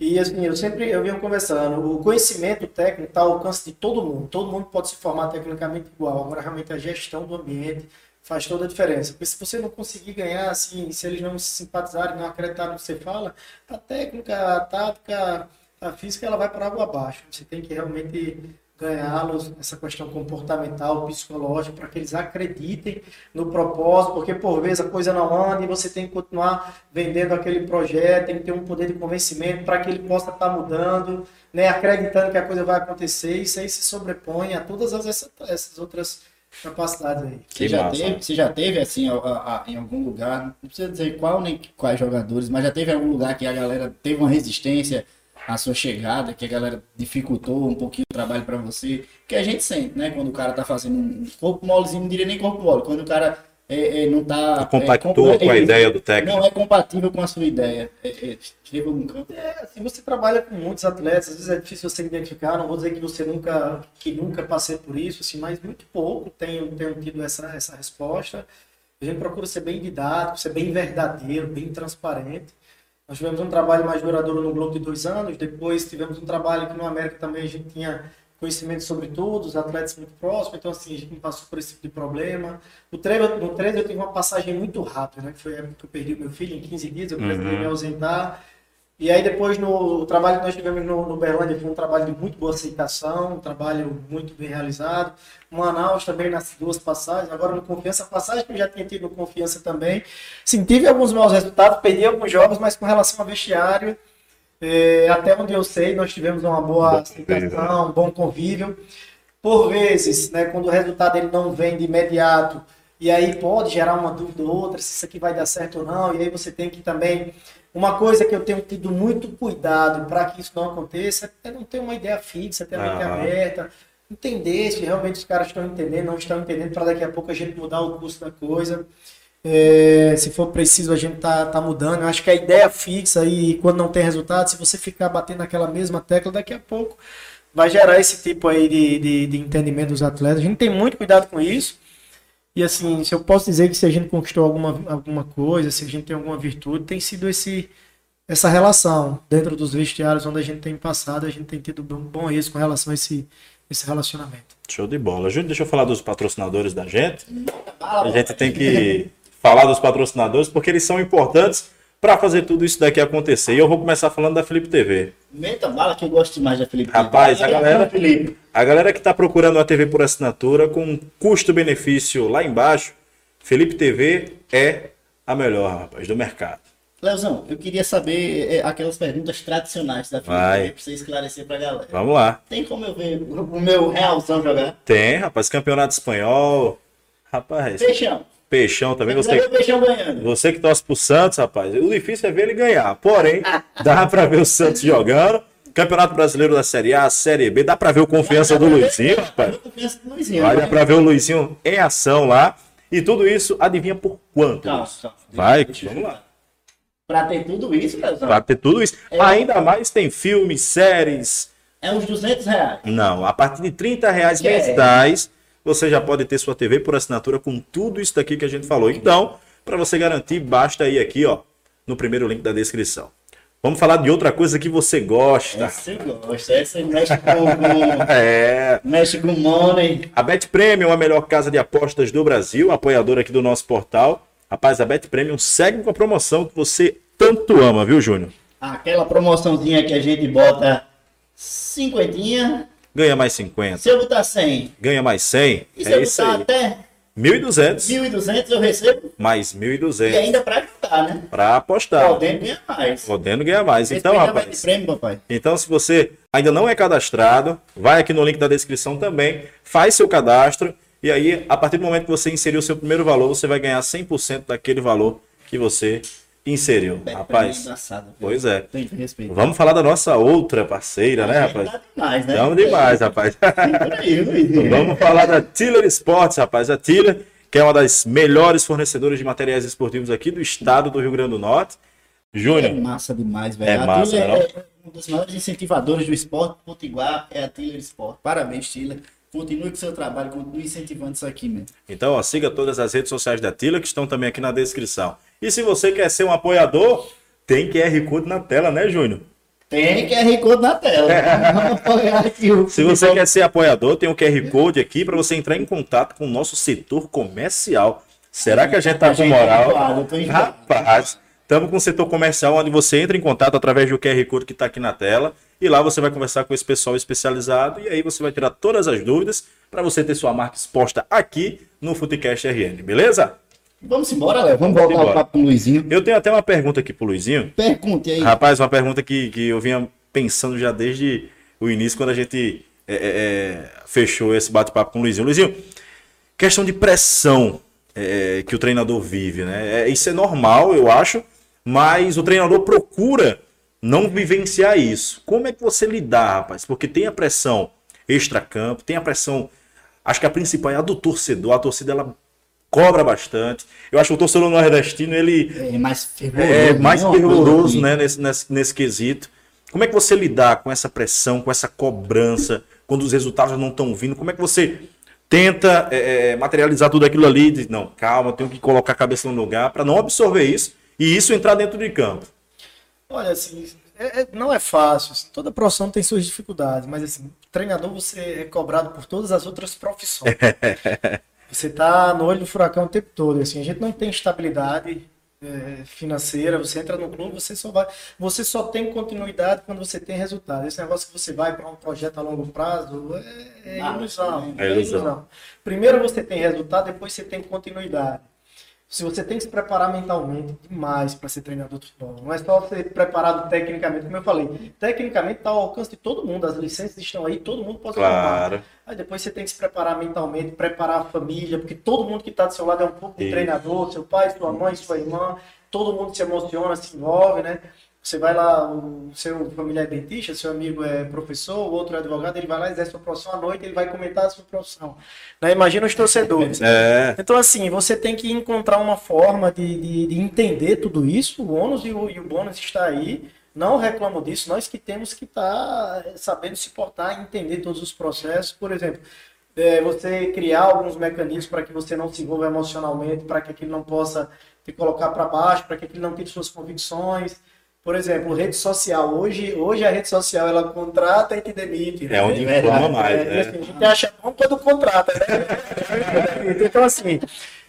e assim, eu sempre eu venho conversando, o conhecimento técnico está ao alcance de todo mundo. Todo mundo pode se formar tecnicamente igual. Agora, realmente, a gestão do ambiente faz toda a diferença. Porque se você não conseguir ganhar, assim, se eles não se simpatizarem, não acreditarem no que você fala, a técnica, a tática, a física, ela vai para água abaixo. Você tem que realmente ganhá-los essa questão comportamental, psicológica, para que eles acreditem no propósito, porque por vezes a coisa não anda e você tem que continuar vendendo aquele projeto, tem que ter um poder de convencimento para que ele possa estar tá mudando, né, acreditando que a coisa vai acontecer, isso aí se sobrepõe a todas as, essas outras capacidades aí. Você já, teve, você já teve, assim, a, a, em algum lugar, não precisa dizer qual nem quais jogadores, mas já teve algum lugar que a galera teve uma resistência a sua chegada, que a galera dificultou um pouquinho o trabalho para você, que a gente sente, né? Quando o cara tá fazendo um corpo molezinho, não diria nem corpo mole, quando o cara é, é, não tá... Compactou é, com a ideia do técnico. Não é compatível com a sua ideia. É, é, campo? É, assim, você trabalha com muitos atletas, às vezes é difícil você identificar, não vou dizer que você nunca, que nunca passei por isso, assim, mas muito pouco tenho, tenho tido essa, essa resposta. A gente procura ser bem didático, ser bem verdadeiro, bem transparente. Nós tivemos um trabalho mais duradouro no Globo de dois anos, depois tivemos um trabalho que no América também a gente tinha conhecimento sobre tudo, os atletas muito próximos, então assim, a gente não passou por esse tipo de problema. No 13, no 13 eu tive uma passagem muito rápida, né, que foi a época que eu perdi meu filho, em 15 dias eu precisei uhum. me ausentar, e aí depois no trabalho que nós tivemos no, no Berlândia foi um trabalho de muito boa aceitação, um trabalho muito bem realizado. Manaus também nas duas passagens, agora no Confiança, passagem que eu já tinha tido no Confiança também. Sim, tive alguns maus resultados, perdi alguns jogos, mas com relação ao vestiário, é, até onde eu sei, nós tivemos uma boa aceitação, um bom convívio. Por vezes, né, quando o resultado ele não vem de imediato, e aí pode gerar uma dúvida ou outra se isso aqui vai dar certo ou não, e aí você tem que também uma coisa que eu tenho tido muito cuidado para que isso não aconteça é não ter uma ideia fixa, ter a mente uhum. aberta, entender se realmente os caras estão entendendo, não estão entendendo, para daqui a pouco a gente mudar o curso da coisa. É, se for preciso, a gente tá, tá mudando. Eu acho que a ideia fixa e quando não tem resultado, se você ficar batendo naquela mesma tecla, daqui a pouco vai gerar esse tipo aí de, de, de entendimento dos atletas. A gente tem muito cuidado com isso. E assim, se eu posso dizer que se a gente conquistou alguma, alguma coisa, se a gente tem alguma virtude, tem sido esse, essa relação dentro dos vestiários onde a gente tem passado, a gente tem tido um bom êxito com relação a esse, esse relacionamento. Show de bola. Júlio, deixa eu falar dos patrocinadores da gente. A gente tem que falar dos patrocinadores porque eles são importantes para fazer tudo isso daqui acontecer. E eu vou começar falando da Felipe TV. Meta bala que eu gosto mais da Felipe Rapaz, TV. Rapaz, a galera, Felipe. a galera que está procurando uma TV por assinatura com custo-benefício lá embaixo, Felipe TV é a melhor, rapaz, do mercado. Leozão, eu queria saber é, aquelas perguntas tradicionais da Felipe TV para você esclarecer para a galera. Vamos lá. Tem como eu ver o meu realzão jogar? Tem, rapaz, campeonato espanhol. Rapaz. Peixão. Peixão também. Você, Peixão ganhando. você que torce pro Santos, rapaz, o difícil é ver ele ganhar. Porém, dá pra ver o Santos jogando. Campeonato Brasileiro da Série A, Série B, dá pra ver o confiança do Luizinho, rapaz. Olha, dá pra ver o Luizinho em ação lá. E tudo isso, adivinha por quanto? Calma, calma. Vai, vamos lá. Pra ter tudo isso, Leozão, Pra ter tudo isso. É. Ainda mais tem filmes, séries. é uns 200 reais. Não, a partir de 30 reais é? mensais, você já pode ter sua TV por assinatura com tudo isso daqui que a gente falou. Então, para você garantir, basta ir aqui, ó, no primeiro link da descrição. Vamos falar de outra coisa que você gosta. Essa eu gosto, essa mexe com, com, É. mexe com money. A Bet Premium, a melhor casa de apostas do Brasil, apoiadora aqui do nosso portal. Rapaz, a Bet Premium segue com a promoção que você tanto ama, viu, Júnior? Aquela promoçãozinha que a gente bota cinquentinha, Ganha mais 50, se eu botar 100 ganha mais 100. e se É eu isso botar aí. até 1.200, 1.200 eu recebo mais e 1.200 ainda pra ajudar, né? para apostar. Podendo ganhar mais. Podendo ganhar mais. Então, Bet rapaz. Prêmio. Então, se você ainda não é cadastrado, vai aqui no link da descrição também, faz seu cadastro e aí, a partir do momento que você inseriu o seu primeiro valor, você vai ganhar 100% daquele valor que você inseriu. É Rapaz, engraçado, viu? pois é. Tem que respeitar. Vamos falar da nossa outra parceira, né, rapaz? Demais, né? Vamos demais, rapaz. Vamos falar da Tiller Sports, rapaz. A Tiller, que é uma das melhores fornecedoras de materiais esportivos aqui do estado do Rio Grande do Norte. É Júnior, massa demais, velho. É a massa, Tiller é, é um dos maiores incentivadores do esporte potiguar, é a Tiller Sport. Parabéns, Tiller. Continue com seu trabalho, continue incentivando isso aqui, mesmo. Então, ó, siga todas as redes sociais da Tila, que estão também aqui na descrição. E se você quer ser um apoiador, tem QR Code na tela, né, Júnior? Tem QR Code na tela. Vamos apoiar aqui o Se você quer ser apoiador, tem um QR Code aqui para você entrar em contato com o nosso setor comercial. Será que a gente tá com tá moral? Rapaz, estamos com o setor comercial onde você entra em contato através do QR Code que está aqui na tela. E lá você vai conversar com esse pessoal especializado e aí você vai tirar todas as dúvidas para você ter sua marca exposta aqui no Futecast RN, beleza? Vamos embora, Léo. Vamos voltar embora. o papo com o Luizinho. Eu tenho até uma pergunta aqui pro Luizinho. Pergunte aí. Rapaz, uma pergunta que, que eu vinha pensando já desde o início, quando a gente é, é, é, fechou esse bate-papo com o Luizinho. Luizinho, questão de pressão é, que o treinador vive, né? É, isso é normal, eu acho, mas o treinador procura não vivenciar isso. Como é que você lidar, rapaz? Porque tem a pressão extra-campo, tem a pressão. Acho que a principal é a do torcedor. A torcida ela cobra bastante. Eu acho que o torcedor nordestino ele É mais fervoroso. é mais fervoroso né, nesse, nesse, nesse quesito. Como é que você lidar com essa pressão, com essa cobrança, quando os resultados não estão vindo? Como é que você tenta é, é, materializar tudo aquilo ali? Diz, não, calma, tenho que colocar a cabeça no lugar para não absorver isso e isso entrar dentro de campo. Olha, assim, é- é- não é fácil. assim, toda profissão tem suas dificuldades, mas assim, treinador você é cobrado por todas as outras profissões. você tá no olho do furacão o tempo todo. Assim, a gente não tem estabilidade é, financeira. Você entra no clube, você só vai, você só tem continuidade quando você tem resultado. Esse negócio que você vai para um projeto a longo prazo é, é ilusão. é ilusão. Primeiro você tem resultado, depois você tem continuidade. Se você tem que se preparar mentalmente demais para ser treinador de futebol. Não é só ser preparado tecnicamente, como eu falei. Tecnicamente está ao alcance de todo mundo. As licenças estão aí, todo mundo pode. Claro. Aí depois você tem que se preparar mentalmente, preparar a família, porque todo mundo que está do seu lado é um pouco de Isso. treinador, seu pai, sua mãe, sua irmã, todo mundo se emociona, se envolve, né? Você vai lá, o seu familiar é dentista, seu amigo é professor, o outro é advogado, ele vai lá, exerce sua profissão à noite, ele vai comentar a sua profissão. Né? Imagina os torcedores. É, Então, assim, você tem que encontrar uma forma de, de, de entender tudo isso. O ônus e o, e o bônus está aí. Não reclamo disso. Nós que temos que estar sabendo se portar e entender todos os processos. Por exemplo, é, você criar alguns mecanismos para que você não se envolva emocionalmente, para que aquilo não possa te colocar para baixo, para que aquilo não tire suas convicções. Por exemplo, rede social. Hoje, hoje a rede social ela contrata e te demite. É onde né? informa mais, É, né? assim, a gente acha bom quando contrata, né? então, assim,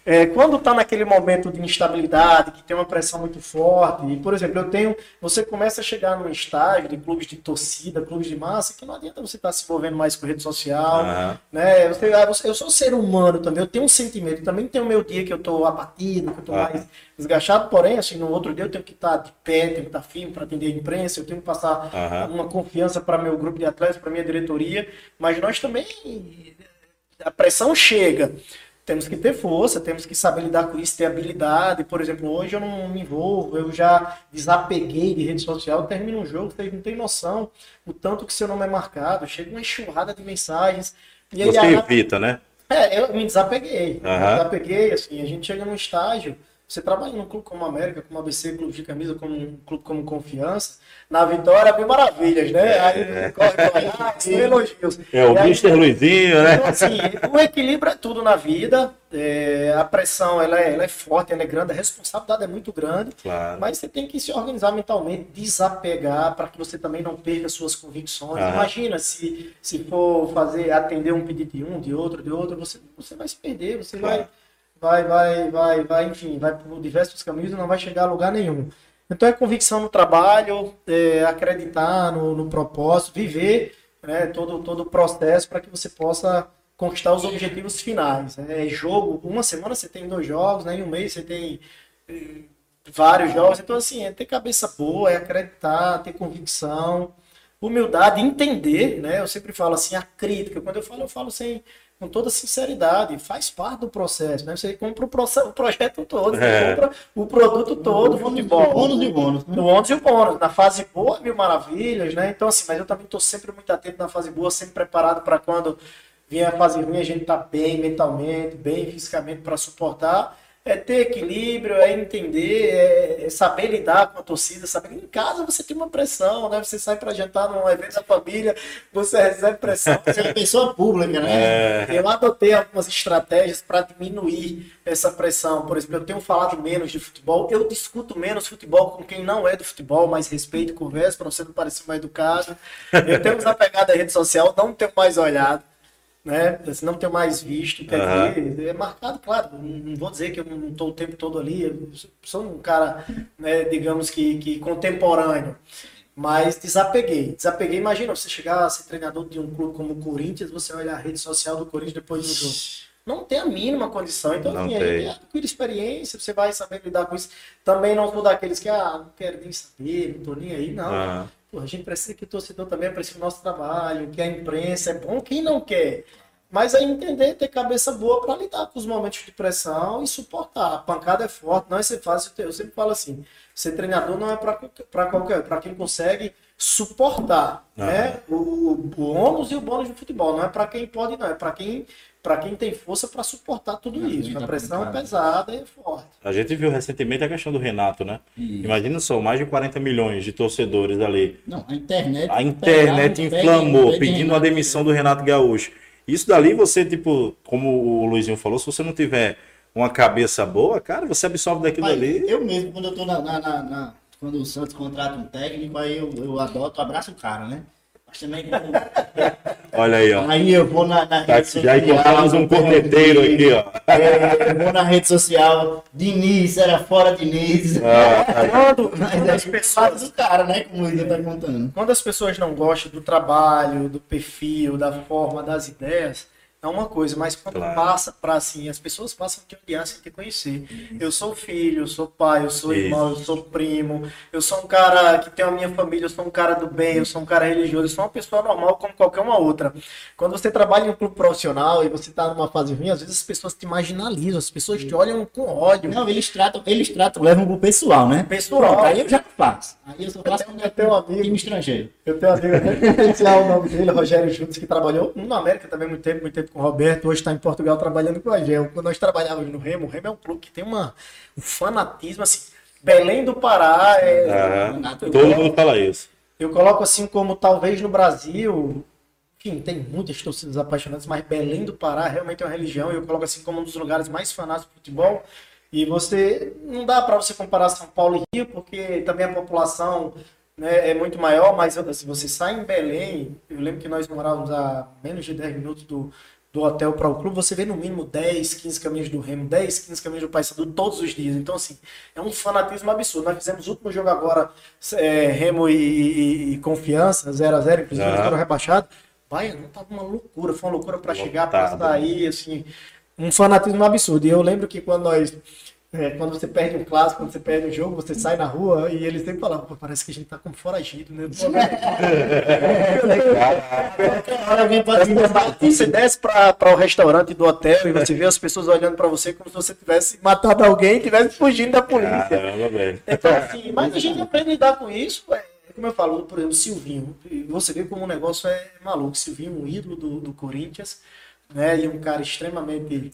é, quando está naquele momento de instabilidade, que tem uma pressão muito forte, e, por exemplo, eu tenho. Você começa a chegar num estágio de clubes de torcida, clubes de massa, que não adianta você estar se envolvendo mais com rede social. Aham. Né? Você, ah, eu sou ser humano também, eu tenho um sentimento, também tenho o meu dia que eu estou abatido, que eu estou Ah. mais desgastado, porém, assim, no outro dia eu tenho que estar de pé, tenho que estar firme para atender a imprensa, eu tenho que passar Aham. uma confiança para meu grupo de atletas, para minha diretoria, mas nós também a pressão chega. Temos que ter força, temos que saber lidar com isso, ter habilidade. Por exemplo, hoje eu não me envolvo, eu já desapeguei de rede social, termino um jogo, vocês não têm noção o tanto que seu nome é marcado, chega uma enxurrada de mensagens. E aí, Você a- evita, né? É, eu me desapeguei. Aham. Me desapeguei, assim, a gente chega num estágio, você trabalha num clube como América, como ABC, clube de camisa, como um clube como Confiança, na vitória, mil maravilhas, né? Aí corre, corre, ah, são elogios. É, o Mr. Luizinho, né? então, assim, o equilíbrio é tudo na vida, é, a pressão ela é, ela é forte, ela é grande, a responsabilidade é muito grande, Claro. mas você tem que se organizar mentalmente, desapegar para que você também não perca suas convicções. Aham. Imagina se, se for fazer, atender um pedido de um, de outro, de outro, você, você vai se perder, você Claro. vai, vai, vai, vai, vai, enfim, vai por diversos caminhos e não vai chegar a lugar nenhum. Então é convicção no trabalho, é, acreditar no, no propósito, viver né, todo, todo o processo para que você possa conquistar os objetivos finais. né? É jogo, uma semana você tem dois jogos, né, em um mês você tem eh, vários jogos. Então, assim, é ter cabeça boa, é acreditar, ter convicção, humildade, entender, né? Eu sempre falo assim, a crítica. Quando eu falo, eu falo sem, com toda sinceridade, faz parte do processo, né? Você compra o, processo, o projeto todo, você É. compra o produto todo, o futebol. Bônus e bônus. né? No ônus e o bônus. Na fase boa, mil maravilhas, né? Então, assim, mas eu também estou sempre muito atento na fase boa, sempre preparado para quando vier a fase ruim, a gente tá bem mentalmente, bem fisicamente para suportar. É ter equilíbrio, é entender, é, é saber lidar com a torcida, saber. Em casa você tem uma pressão, né? Você sai para jantar num evento da família, você recebe pressão. Você é uma pessoa pública, né? É, Eu adotei algumas estratégias para diminuir essa pressão. Por exemplo, eu tenho falado menos de futebol, eu discuto menos futebol com quem não é do futebol, mas respeito e converso para você não parecer mais educado. Eu tenho desapegado da rede social, não tenho mais olhado. Né? Assim, não tenho mais visto, quer Aham. dizer, é marcado, claro, não vou dizer que eu não estou o tempo todo ali, eu sou um cara, né, digamos que, que contemporâneo, mas desapeguei. Desapeguei, imagina você chegar a ser treinador de um clube como o Corinthians, você olhar a rede social do Corinthians depois do jogo. Não tem a mínima condição. Então, Não assim, tem. aí adquire experiência, você vai saber lidar com isso. Também não sou daqueles que, ah, não quero nem saber, não tô nem aí, não. Aham. A gente precisa que o torcedor também aprecie o nosso trabalho, que a imprensa é bom, quem não quer. Mas é entender, ter cabeça boa para lidar com os momentos de pressão e suportar. A pancada é forte, não é ser fácil. Eu sempre falo assim: ser treinador não é para qualquer, para quem consegue suportar, né? O, o ônus e o bônus do futebol. Não é para quem pode, não. É para quem, para quem tem força para suportar tudo Não, isso. A pressão é pesada e é forte. A gente viu recentemente a questão do Renato, né? Imagina só, mais de 40 milhões de torcedores ali. Não, a internet. A internet pegaram, inflamou, pegam, pedindo a demissão do Renato Gaúcho. Isso dali você, tipo, como o Luizinho falou, se você não tiver uma cabeça boa, cara, você absorve daquilo Mas ali. Eu mesmo, quando eu tô na, na- na- na- Quando o Santos contrata um técnico, aí eu, eu adoto, abraço o cara, né? Mas também. quando- Olha aí, ó. aí eu vou na, na Tá, rede já encontramos um corneteiro aqui, ó. É, eu vou na rede social, Diniz, era fora Diniz. Ah, Quando Mas as pessoas do cara, né? Como ele tá contando. Quando as pessoas não gostam do trabalho, do perfil, da forma, das ideias, é uma coisa, mas quando Claro. passa para assim, as pessoas passam a te odiar sem te conhecer. Eu sou filho, eu sou pai, eu sou Isso. irmão, eu sou primo, eu sou um cara que tem a minha família, eu sou um cara do bem, eu sou um cara religioso, eu sou uma pessoa normal como qualquer uma outra. Quando você trabalha em um clube profissional e você tá numa fase ruim, às vezes as pessoas te marginalizam, as pessoas te olham com ódio. Não, eles tratam, eles tratam, levam pro pessoal, né? Pessoal. Pronto, aí eu já faço. Aí eu só faço quando Eu tenho um amigo time estrangeiro. Eu tenho um amigo, até potencial o nome dele, Rogério Juntos, que trabalhou no América também muito tempo, muito tempo com o Roberto, hoje está em Portugal trabalhando com o Agel. Quando nós trabalhávamos no Remo, o Remo é um clube que tem uma, um fanatismo, assim, Belém do Pará, é, eu, Todo coloco, mundo fala isso. eu coloco assim como talvez no Brasil, enfim, tem muitas torcidas apaixonantes, mas Belém do Pará realmente é uma religião, e eu coloco assim como um dos lugares mais fanáticos do futebol, e você, não dá para você comparar São Paulo e Rio, porque também a população né, é muito maior, mas se você sai em Belém, eu lembro que nós morávamos a menos de 10 minutos do, do hotel para o clube, você vê no mínimo 10, 15 caminhos do Remo, 10, 15 caminhos do Paysandu todos os dias. Então, assim, é um fanatismo absurdo. Nós fizemos o último jogo agora, é, Remo e, e- e Confiança, 0x0, inclusive eles Aham. foram rebaixados. Vai, não tava uma loucura, foi uma loucura para chegar, para sair, assim, um fanatismo absurdo. E eu lembro que quando nós é, quando você perde um clássico, quando você perde um jogo, você sai na rua e eles sempre falavam, "Pô, parece que a gente tá como foragido, né? Cima, Você desce para o restaurante do hotel e você vê as pessoas olhando para você como se você tivesse matado alguém e tivesse fugindo da polícia. Caramba, velho. Então, assim, mas a gente aprende a lidar com isso. É, como eu falo, por exemplo, Silvinho. Você vê como o negócio é maluco. Silvinho, um ídolo do, do Corinthians. né? E um cara extremamente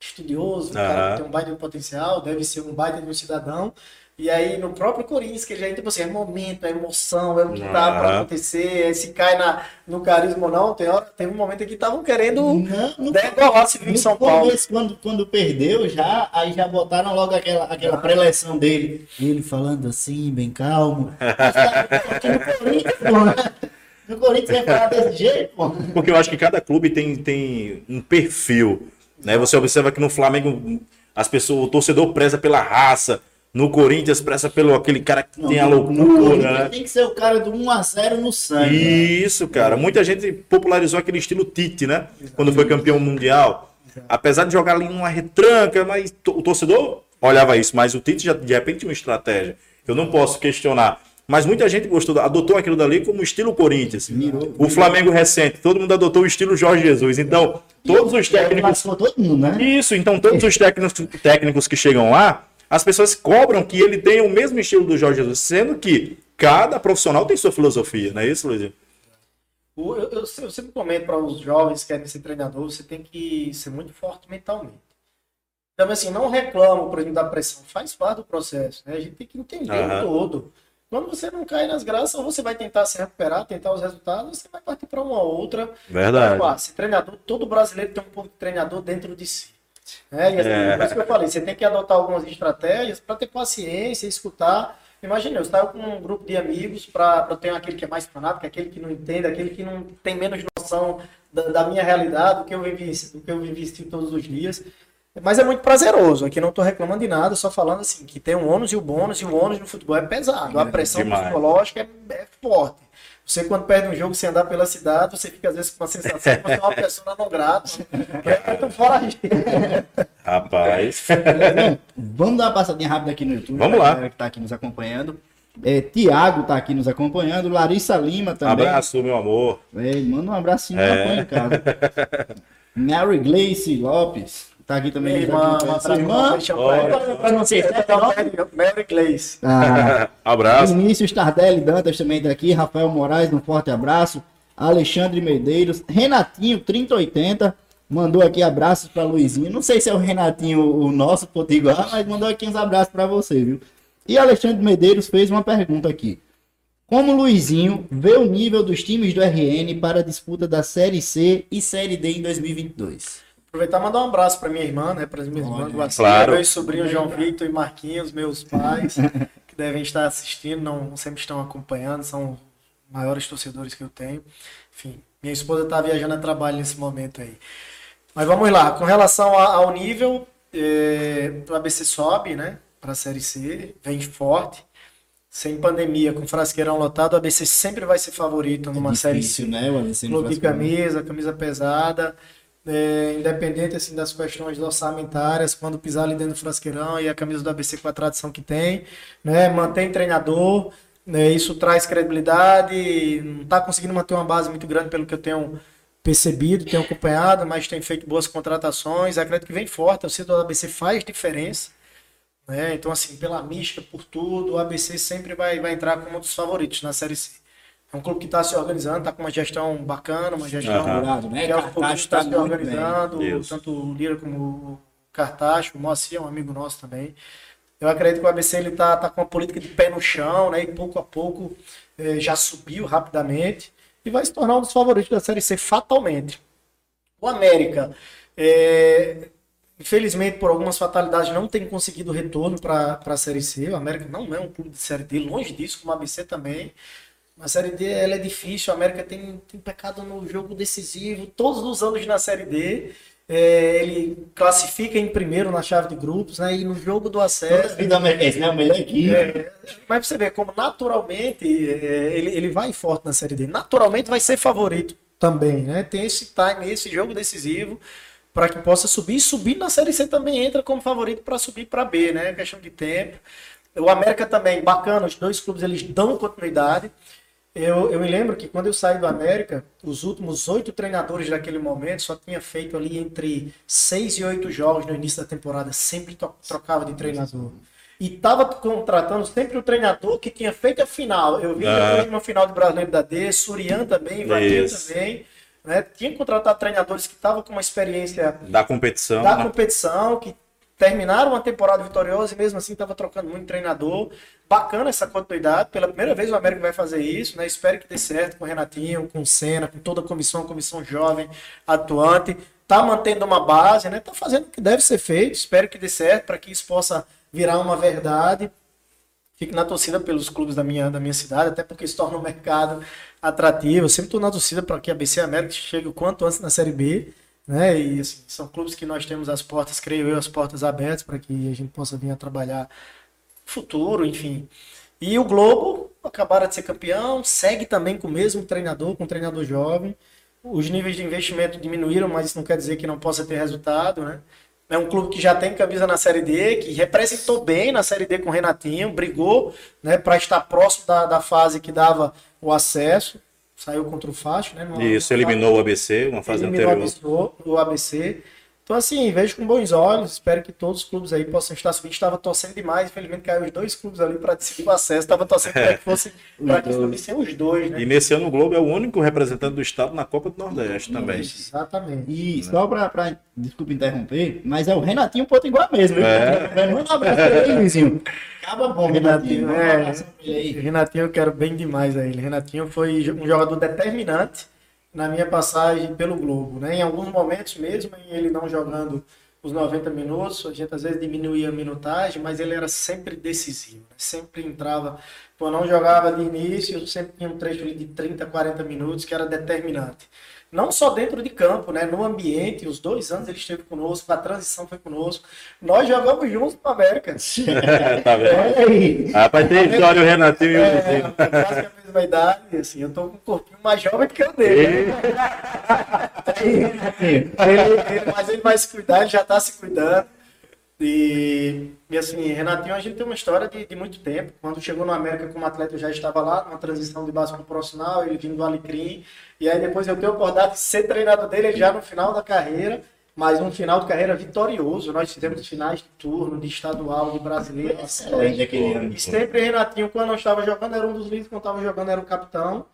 estudioso, um cara tem um baita de potencial, deve ser um baita de um cidadão. E aí, no próprio Corinthians, que já tipo assim, é momento, é emoção, é o que tá pra acontecer, é se cai na, no carisma ou não. Tem hora, teve um momento que estavam querendo Não, no, degolar se vir em no São Paulo. quando, quando perdeu, já, aí já botaram logo aquela, aquela preleção dele. Ele falando assim, bem calmo. Mas, cara, aqui no Corinthians, pô, no Corinthians vai falar desse jeito, pô. Porque eu acho que cada clube tem, tem um perfil. Né? Você observa que no Flamengo as pessoas, o torcedor preza pela raça. No Corinthians preza pelo aquele cara que tem a loucura, né? Tem que ser o cara do 1x0 no sangue. né? Isso, cara. Muita gente popularizou aquele estilo Tite, né? Quando foi campeão mundial. Apesar de jogar ali numa retranca, mas o torcedor olhava isso. Mas o Tite já de repente tinha uma estratégia. Eu não posso questionar. Mas muita gente gostou, adotou aquilo dali como estilo Corinthians. Virou- O Flamengo recente, todo mundo adotou o estilo Jorge Jesus. Então, todos os técnicos todo mundo, né? isso, então todos os técnicos, técnicos que chegam lá, as pessoas cobram que ele tenha o mesmo estilo do Jorge Jesus, sendo que cada profissional tem sua filosofia, não é isso, Luiz? O- Eu, eu, eu sempre comento para os jovens que querem ser treinador, você tem que ser muito forte mentalmente. Então, assim, não reclamo, por exemplo, da pressão. Faz parte do processo, né? A gente tem que entender o todo. Quando você não cai nas graças, ou você vai tentar se recuperar, tentar os resultados, você vai partir para uma outra. Verdade. Ah, ser treinador, todo brasileiro tem um pouco de treinador dentro de si. Né? E assim, É. por isso que eu falei, você tem que adotar algumas estratégias para ter paciência, escutar. Imagina, eu estava com um grupo de amigos para ter aquele que é mais fanático, aquele que não entende, aquele que não tem menos noção da, da minha realidade, do que eu vivi, do que eu vivi todos os dias. Mas é muito prazeroso. Aqui não estou reclamando de nada, só falando assim que tem o ônus e o bônus, e o ônus no futebol é pesado. A pressão demais. psicológica é, é forte. Você, quando perde um jogo sem andar pela cidade, você fica às vezes com uma sensação de você é uma pessoa não grata, é muito. Rapaz. Vamos dar uma passadinha rápida aqui no YouTube. Vamos pra lá. que tá aqui nos acompanhando. É, Tiago tá aqui nos acompanhando. Larissa Lima também. Abraço, meu amor. É, manda um abracinho É. põe em casa. Mary Gleice Lopes. Tá aqui também. Minha irmã, abraço, irmã. Pra não ser Mary Glaze. Ah, Abraço. Vinícius Tardelli Dantas também tá aqui. Rafael Moraes, um forte abraço. Alexandre Medeiros. Renatinho, 3080. Mandou aqui abraços pra Luizinho. Não sei se é o Renatinho, o nosso Potiguar, mas mandou aqui uns abraços pra você, viu? E Alexandre Medeiros fez uma pergunta aqui. Como Luizinho vê o nível dos times do RN para a disputa da Série C e Série D em 2022? Aproveitar e mandar um abraço para minha irmã, né? Para as minhas irmãs, Guacira, Claro. meus sobrinhos João Victor e Marquinhos, meus pais, que devem estar assistindo, não sempre estão acompanhando, são os maiores torcedores que eu tenho. Enfim, minha esposa está viajando a trabalho nesse momento aí. Mas vamos lá, com relação a- ao nível, eh, o ABC sobe, né? Para a Série C, vem forte. Sem pandemia, com frasqueirão lotado, o ABC sempre vai ser favorito numa Série C. Difícil, né? O ABC Clube de camisa, camisa pesada, é, independente assim das questões orçamentárias, quando pisar ali dentro do frasqueirão e a camisa do ABC com a tradição que tem, né, mantém treinador, né, isso traz credibilidade, não está conseguindo manter uma base muito grande pelo que eu tenho percebido, tenho acompanhado, mas tem feito boas contratações, acredito que vem forte, o torcedor do ABC faz diferença, né, então assim, pela mística, por tudo, o ABC sempre vai, vai entrar como um dos favoritos na Série C. É um clube que está se organizando, está com uma gestão bacana, uma gestão. Curado, né? que aos Cartaz pouquinhos tá está se bem. organizando, tanto o Lira como o Cartacho, o Moacir é um amigo nosso também. Eu acredito que o ABC ele tá, tá com uma política de pé no chão, né? E pouco a pouco eh, já subiu rapidamente e vai se tornar um dos favoritos da Série C fatalmente. O América, eh, infelizmente por algumas fatalidades não tem conseguido retorno para a Série C. O América não é um clube de Série D, longe disso, como o ABC também. A Série D ela é difícil, o América tem, tem pecado no jogo decisivo, todos os anos na Série D. é, ele classifica em primeiro na chave de grupos, né? E no jogo do Toda a acesso. vida americana, né? O melhor equipe. é, mas você vê como naturalmente é, ele, ele vai forte na Série D. Naturalmente vai ser favorito também, né? Tem esse time, esse jogo decisivo para que possa subir. E subir na Série C também entra como favorito para subir para B, né? Questão de tempo. O América também, bacana, os dois clubes eles dão continuidade. Eu, eu me lembro que quando eu saí do América, os últimos oito treinadores daquele momento só tinha feito ali entre seis e oito jogos no início da temporada, sempre trocava de treinador. E estava contratando sempre o treinador que tinha feito a final. Eu vi Ah. uma final de brasileiro da D, Surian também, Isso. também. né? Tinha contratado treinadores que estavam com uma experiência Da competição. da né? competição, que terminaram uma temporada vitoriosa e mesmo assim estava trocando muito treinador. Bacana essa continuidade. Pela primeira vez o América vai fazer isso, né? Espero que dê certo com o Renatinho, com o Senna, com toda a comissão, comissão jovem, atuante. Tá mantendo uma base, né? Tá fazendo o que deve ser feito. Espero que dê certo para que isso possa virar uma verdade. Fico na torcida pelos clubes da minha, da minha cidade, até porque se torna um mercado atrativo. Eu sempre estou na torcida para que a BC América chegue o quanto antes na Série B. Né? E assim, são clubes que nós temos as portas, creio eu, as portas abertas para que a gente possa vir a trabalhar futuro, enfim. E o Globo acabaram de ser campeão, segue também com o mesmo treinador, com um treinador jovem. Os níveis de investimento diminuíram, mas isso não quer dizer que não possa ter resultado, né? É um clube que já tem camisa na Série D, que representou bem na Série D com o Renatinho, brigou né, para estar próximo da, da fase que dava o acesso. Saiu contra o Faixa, né? numa- Isso, eliminou o ABC, uma fase eliminou anterior. o ABC. Então, assim, vejo com bons olhos. Espero que todos os clubes aí possam estar subindo. Estava torcendo demais. Infelizmente, caiu os dois clubes ali para decidir o acesso. Estava torcendo para que fosse para que subissem os dois, né? E nesse ano o Globo é o único representante do estado na Copa do Nordeste também. Exatamente. E só pra, pra. Desculpa interromper, mas é o Renatinho Potiguar mesmo, viu? É. Manda um abraço pra ele, Luizinho. Acaba bom, Renatinho. Renatinho, um é. Renatinho, eu quero bem demais a ele. Renatinho foi um jogador determinante na minha passagem pelo Globo, né? Em alguns momentos mesmo, ele não jogando os 90 minutos, a gente às vezes diminuía a minutagem, mas ele era sempre decisivo, né? sempre entrava, pô, não jogava de início, sempre tinha um trecho de 30, 40 minutos que era determinante. Não só dentro de campo, né? No ambiente, os dois anos ele esteve conosco, a transição foi conosco. Nós jogamos juntos no América. tá vendo? Aí. Rapaz, tem história o Renatinho e o É, quase que a mesma idade, assim, eu tô com um corpinho mais jovem que o dele. né? Ele, ele- mas ele vai se cuidar, ele já tá se cuidando. E, e assim, Renatinho, a gente tem uma história de, de muito tempo. Quando chegou no América como atleta, eu já estava lá, numa transição de base para o profissional, ele vindo do Alecrim. E aí depois eu tenho a oportunidade de ser treinador dele já no final da carreira, mas um final de carreira vitorioso. Nós fizemos finais de turno, de estadual, de brasileiro. Excelente aquele ano. E sempre Renatinho, quando eu estava jogando, era um dos líderes, quando estava jogando, era o capitão.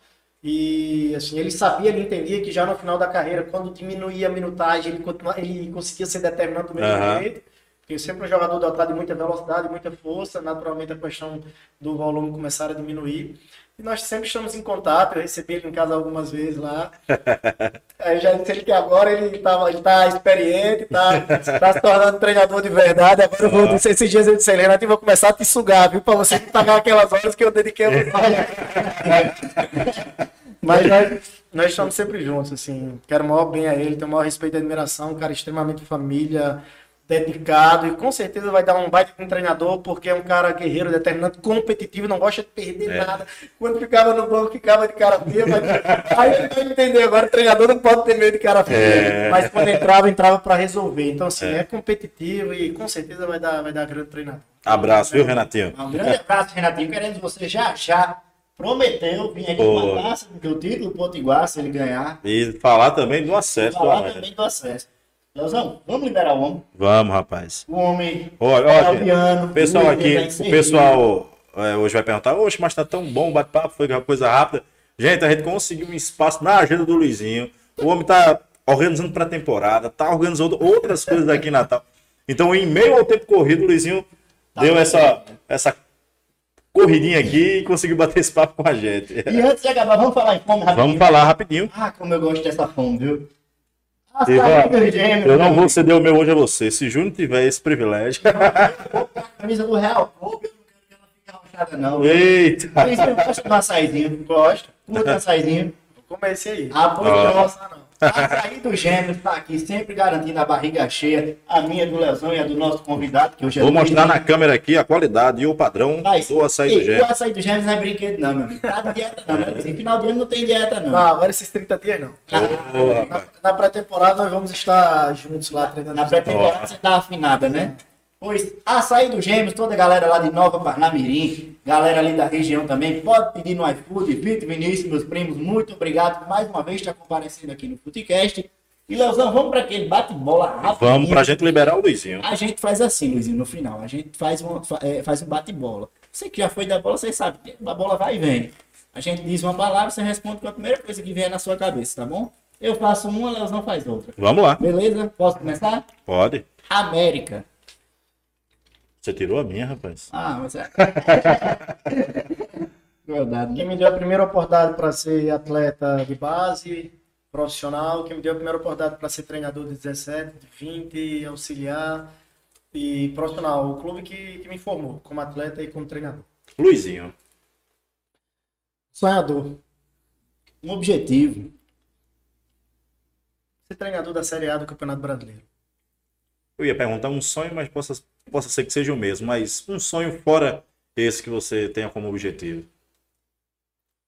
E assim, ele sabia, ele entendia que já no final da carreira, quando diminuía a minutagem, ele, continua- ele conseguia ser determinante do mesmo Aham. jeito. Porque sempre um jogador dotado de muita velocidade, muita força, naturalmente a questão do volume começar a diminuir. E nós sempre estamos em contato, eu recebi ele em casa algumas vezes lá. Aí eu já disse ele que agora ele está ele tá experiente, tá, tá se tornando treinador de verdade. Agora eu vou dizer, esses dias eu disse, Renato, eu vou começar a te sugar, viu? Pra você não pagar aquelas horas que eu dediquei a você. Mas nós, nós estamos sempre juntos, assim. Quero o maior bem a ele, tenho o maior respeito e admiração, um cara extremamente família, dedicado, e com certeza vai dar um baita de um treinador, porque é um cara guerreiro, determinante, competitivo, não gosta de perder É. nada. Quando ficava no banco, ficava de cara feia, mas aí ele vai entender agora, o treinador não pode ter medo de cara feia, É. mas quando entrava, entrava para resolver. Então, assim, é. competitivo e com certeza vai dar, vai dar grande treinador. Abraço, viu, Renatinho? Um grande abraço, Renatinho. Queremos você já já. Prometeu vir aqui com uma taça, porque o título Potiguar, se ele ganhar, E falar também do acesso do falar também do acesso. Leozão, vamos liberar o homem. Vamos, rapaz. O homem Olha, é olha, o pessoal aqui, o pessoal é, hoje vai perguntar, oxe, mas tá tão bom o bate-papo, foi uma coisa rápida. Gente, a gente conseguiu um espaço na agenda do Luizinho. O homem tá organizando pré-temporada, tá organizando outras coisas aqui em Natal. Então, em meio ao tempo corrido, o Luizinho Tá deu bem, essa, né? essa corridinha aqui e conseguiu bater esse papo com a gente. E antes de acabar, vamos falar em fome rapidinho. Vamos falar rapidinho. Ah, como eu gosto dessa fome, viu? Meu gêmeo, Eu não vou ceder o meu hoje a você. Se Júnior tiver esse privilégio. a camisa do Real Clube, eu não quero que ela fique arrochada, não. Eita! Luiz, eu gosto de um açaizinho. Gosto. Muito açaizinho. Vou comer esse aí. Ah, pois Ó. não. Não. Açaí do Gêmeos tá aqui, sempre garantindo a barriga cheia. A minha do Leozão e a do nosso convidado, que hoje é Vou mostrar na câmera aqui a qualidade e o padrão Mas, do açaí do ei, Gêmeo. O açaí do Gêmeos não é brinquedo, não, meu amigo. Tá de dieta, não. Né? Assim, final de ano não tem dieta, não. Não, agora esses 30 dias não. Rapaz. Na, na pré-temporada nós vamos estar juntos lá treinando. Na pré-temporada você dá afinada, né? Pois, açaí do Gêmeos, toda a galera lá de Nova Parnamirim, galera ali da região também, pode pedir no iFood. Vitor Vinícius, meus primos, muito obrigado por mais uma vez estar comparecendo aqui no Futecast. E Leozão, vamos para aquele bate-bola rápido. Vamos pra gente liberar o Luizinho. A gente faz assim, Luizinho, no final. A gente faz um, é, faz um bate-bola. Você que já foi da bola, você sabe que a bola vai e vem. A gente diz uma palavra, você responde com a primeira coisa que vier na sua cabeça, tá bom? Eu faço uma, Leozão faz outra. Vamos lá. Beleza? Posso começar? Pode. América. Você tirou a minha, rapaz. Ah, você. Verdade. Quem me deu a primeira oportunidade para ser atleta de base, profissional, quem me deu a primeira oportunidade para ser treinador de 17, de 20, auxiliar e profissional. O clube que, que me formou como atleta e como treinador. Luizinho. Sonhador. Um objetivo. Ser treinador da Série A do Campeonato Brasileiro. Eu ia perguntar um sonho, mas possa, possa ser que seja o mesmo. Mas um sonho fora esse que você tenha como objetivo.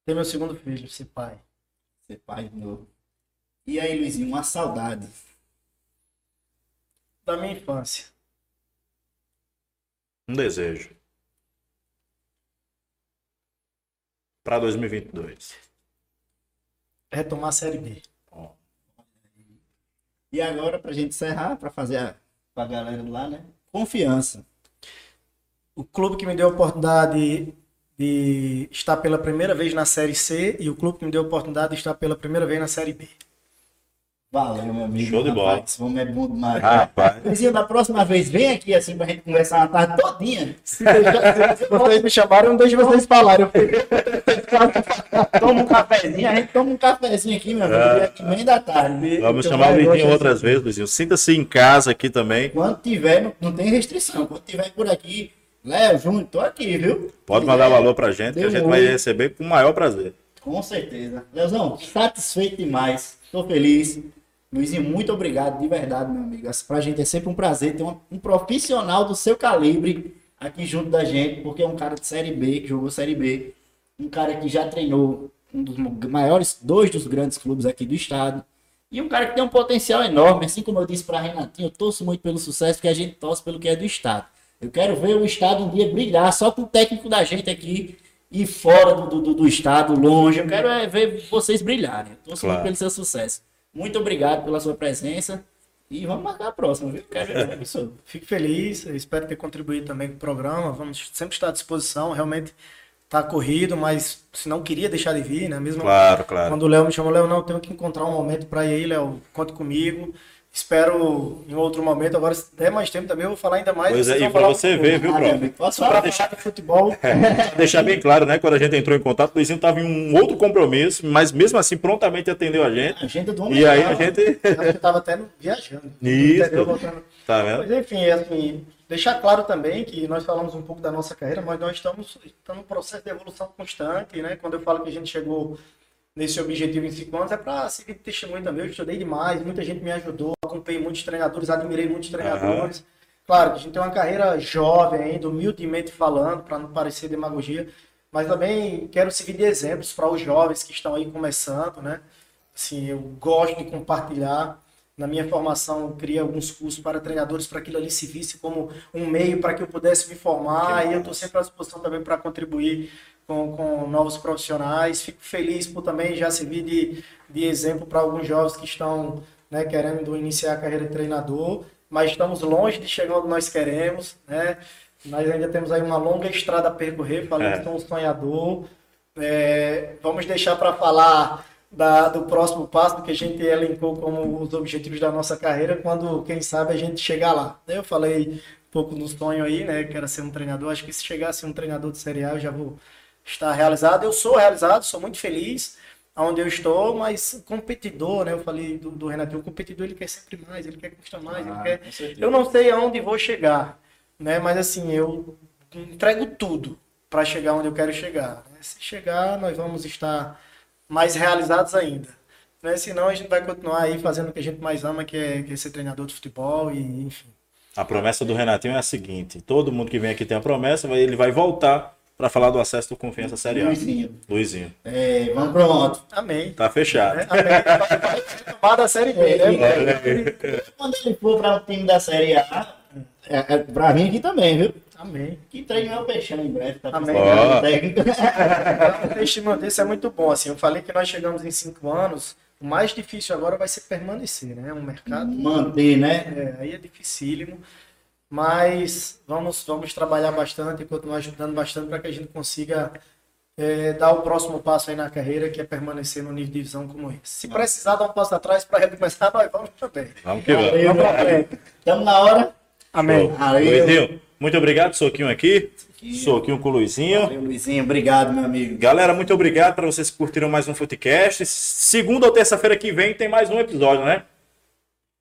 Ter meu segundo filho, ser pai. Ser pai de novo. E aí, Luizinho, uma saudade. Da minha infância. Um desejo. Para 2022. Retomar a Série B. Ó, E agora, pra gente encerrar, pra fazer a, pra galera lá, né? Confiança. O clube que me deu a oportunidade de estar pela primeira vez na Série C e o clube que me deu a oportunidade de estar pela primeira vez na Série B. Valeu, meu amigo. Show de bola. Rapaz, homem é bom demais. Rapaz. Luizinho, da próxima vez, vem aqui assim pra gente conversar uma tarde todinha. Se, deixar- vocês me chamaram, não deixe vocês falarem. Toma um cafezinho, a gente toma um cafezinho aqui, meu amigo. É. aqui meio da tarde. Vamos Então chamar o hoje, outras vezes, Luizinho. Sinta-se em casa aqui também. Quando tiver, não, não tem restrição. Quando tiver por aqui, Léo, Júnior, tô aqui, viu? Pode mandar quiser, valor pra gente, que a um gente vai receber com o maior prazer. Com certeza. Leozão, satisfeito demais. Tô feliz. Luizinho, muito obrigado, de verdade, meu amigo. Pra gente é sempre um prazer ter um, um profissional do seu calibre aqui junto da gente, porque é um cara de Série B, que jogou Série B. Um cara que já treinou um dos maiores, dois dos grandes clubes aqui do estado. E um cara que tem um potencial enorme, assim como eu disse pra Renatinho, eu torço muito pelo sucesso, porque a gente torce pelo que é do estado. Eu quero ver o estado um dia brilhar só com o técnico da gente aqui e fora do, do, do estado, longe. Eu quero é ver vocês brilharem. Torço Claro. pelo seu sucesso. Muito obrigado pela sua presença. E vamos marcar a próxima, viu? Quero ver. Fico feliz, espero ter contribuído também com o programa. Vamos sempre estar à disposição. Realmente está corrido, mas se não queria deixar de vir, né? Mesmo Claro, claro. quando o Léo me chamou, Léo, não, eu tenho que encontrar um momento para ir aí, Léo, conte comigo. Espero em outro momento. Agora, se der mais tempo também, eu vou falar ainda mais. Pois é, e falar você ver, viu, amigo, Posso falar? deixar de futebol. Pra deixar bem claro, né? Quando a gente entrou em contato, o Luizinho estava em um outro compromisso, mas mesmo assim prontamente atendeu a gente. Agenda do homem. E é aí a gente. Eu estava até viajando. Isso. Tá vendo? Mas enfim, é assim, deixar claro também que nós falamos um pouco da nossa carreira, mas nós estamos, estamos num processo de evolução constante, né? Quando eu falo que a gente chegou nesse objetivo em cinco anos, é para seguir testemunho também. Eu estudei demais, muita gente me ajudou, acompanhei muitos treinadores, admirei muitos treinadores. Claro que a gente tem uma carreira jovem ainda, humildemente falando, para não parecer demagogia, mas também quero servir de exemplos para os jovens que estão aí começando, né? Assim, eu gosto de compartilhar. Na minha formação, eu criei alguns cursos para treinadores para que aquilo ali se visse como um meio para que eu pudesse me formar. E eu estou sempre à disposição também para contribuir com, com novos profissionais. Fico feliz por também já servir de, de exemplo para alguns jovens que estão né, querendo iniciar a carreira de treinador, mas estamos longe de chegar onde nós queremos. Né? Nós ainda temos aí uma longa estrada a percorrer. Falei É. que um sonhador. É, vamos deixar para falar da- do próximo passo, que a gente elencou como os objetivos da nossa carreira, quando, quem sabe, a gente chegar lá. Eu falei um pouco do sonho aí, né, que era ser um treinador. Acho que se ser um treinador de Série A, eu já vou estar realizado. Eu sou realizado, sou muito feliz onde eu estou, mas competidor, né, eu falei do, do Renato, o competidor ele quer sempre mais, ele quer conquistar mais, ele Ah, quer com certeza. eu não sei aonde vou chegar, né? Mas assim, eu entrego tudo para chegar onde eu quero chegar. né? Se chegar, nós vamos estar mais realizados ainda. Né? Senão a gente vai continuar aí fazendo o que a gente mais ama, que é, que é ser treinador de futebol e enfim. A promessa do Renatinho é a seguinte: todo mundo que vem aqui tem a promessa, ele vai voltar para falar do acesso do Confiança Série A. Luizinho. Luizinho. É, vamos pronto. Amém. Tá fechado. Né? Amém. Vai- da série B, né? Quando ele for para o time da Série A, é, é pra mim aqui também, viu? Amém. Que treino é o Peixão em breve. Tá Amém. técnico. O desse é muito bom. Assim, eu falei que nós chegamos em cinco anos. O mais difícil agora vai ser permanecer, né? Um mercado Manter, né? É, aí é dificílimo, mas vamos, vamos trabalhar bastante e continuar estudando bastante para que a gente consiga é, dar o próximo passo aí na carreira, que é permanecer no nível de divisão como esse. Se precisar dar um passo atrás para recomeçar, nós vamos também. Vamos que vamos. Valeu, Vamos frente. Tamo na hora. Amém. Luizinho, muito obrigado. Soquinho aqui. Soquinho com o Luizinho. Valeu, Luizinho. Obrigado, meu amigo. Galera, muito obrigado para vocês que curtiram mais um Footcast. Segunda ou terça-feira que vem tem mais um episódio, né?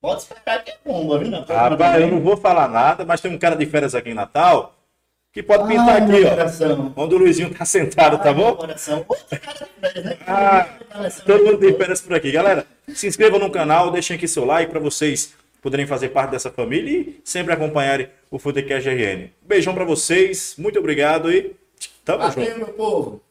Pode esperar que é bomba, viu? Rapaz, eu não vou falar nada, mas tem um cara de férias aqui em Natal que pode pintar Ai, aqui, ó. coração. Onde o Luizinho tá sentado, tá Ai, meu bom? coração. Outro cara de férias, né? Ah, Todo mundo de férias por aqui. Galera, se inscrevam no canal, deixem aqui seu like para vocês poderem fazer parte dessa família e sempre acompanharem o Futecast RN. Beijão para vocês, muito obrigado e tamo junto. Valeu, meu povo.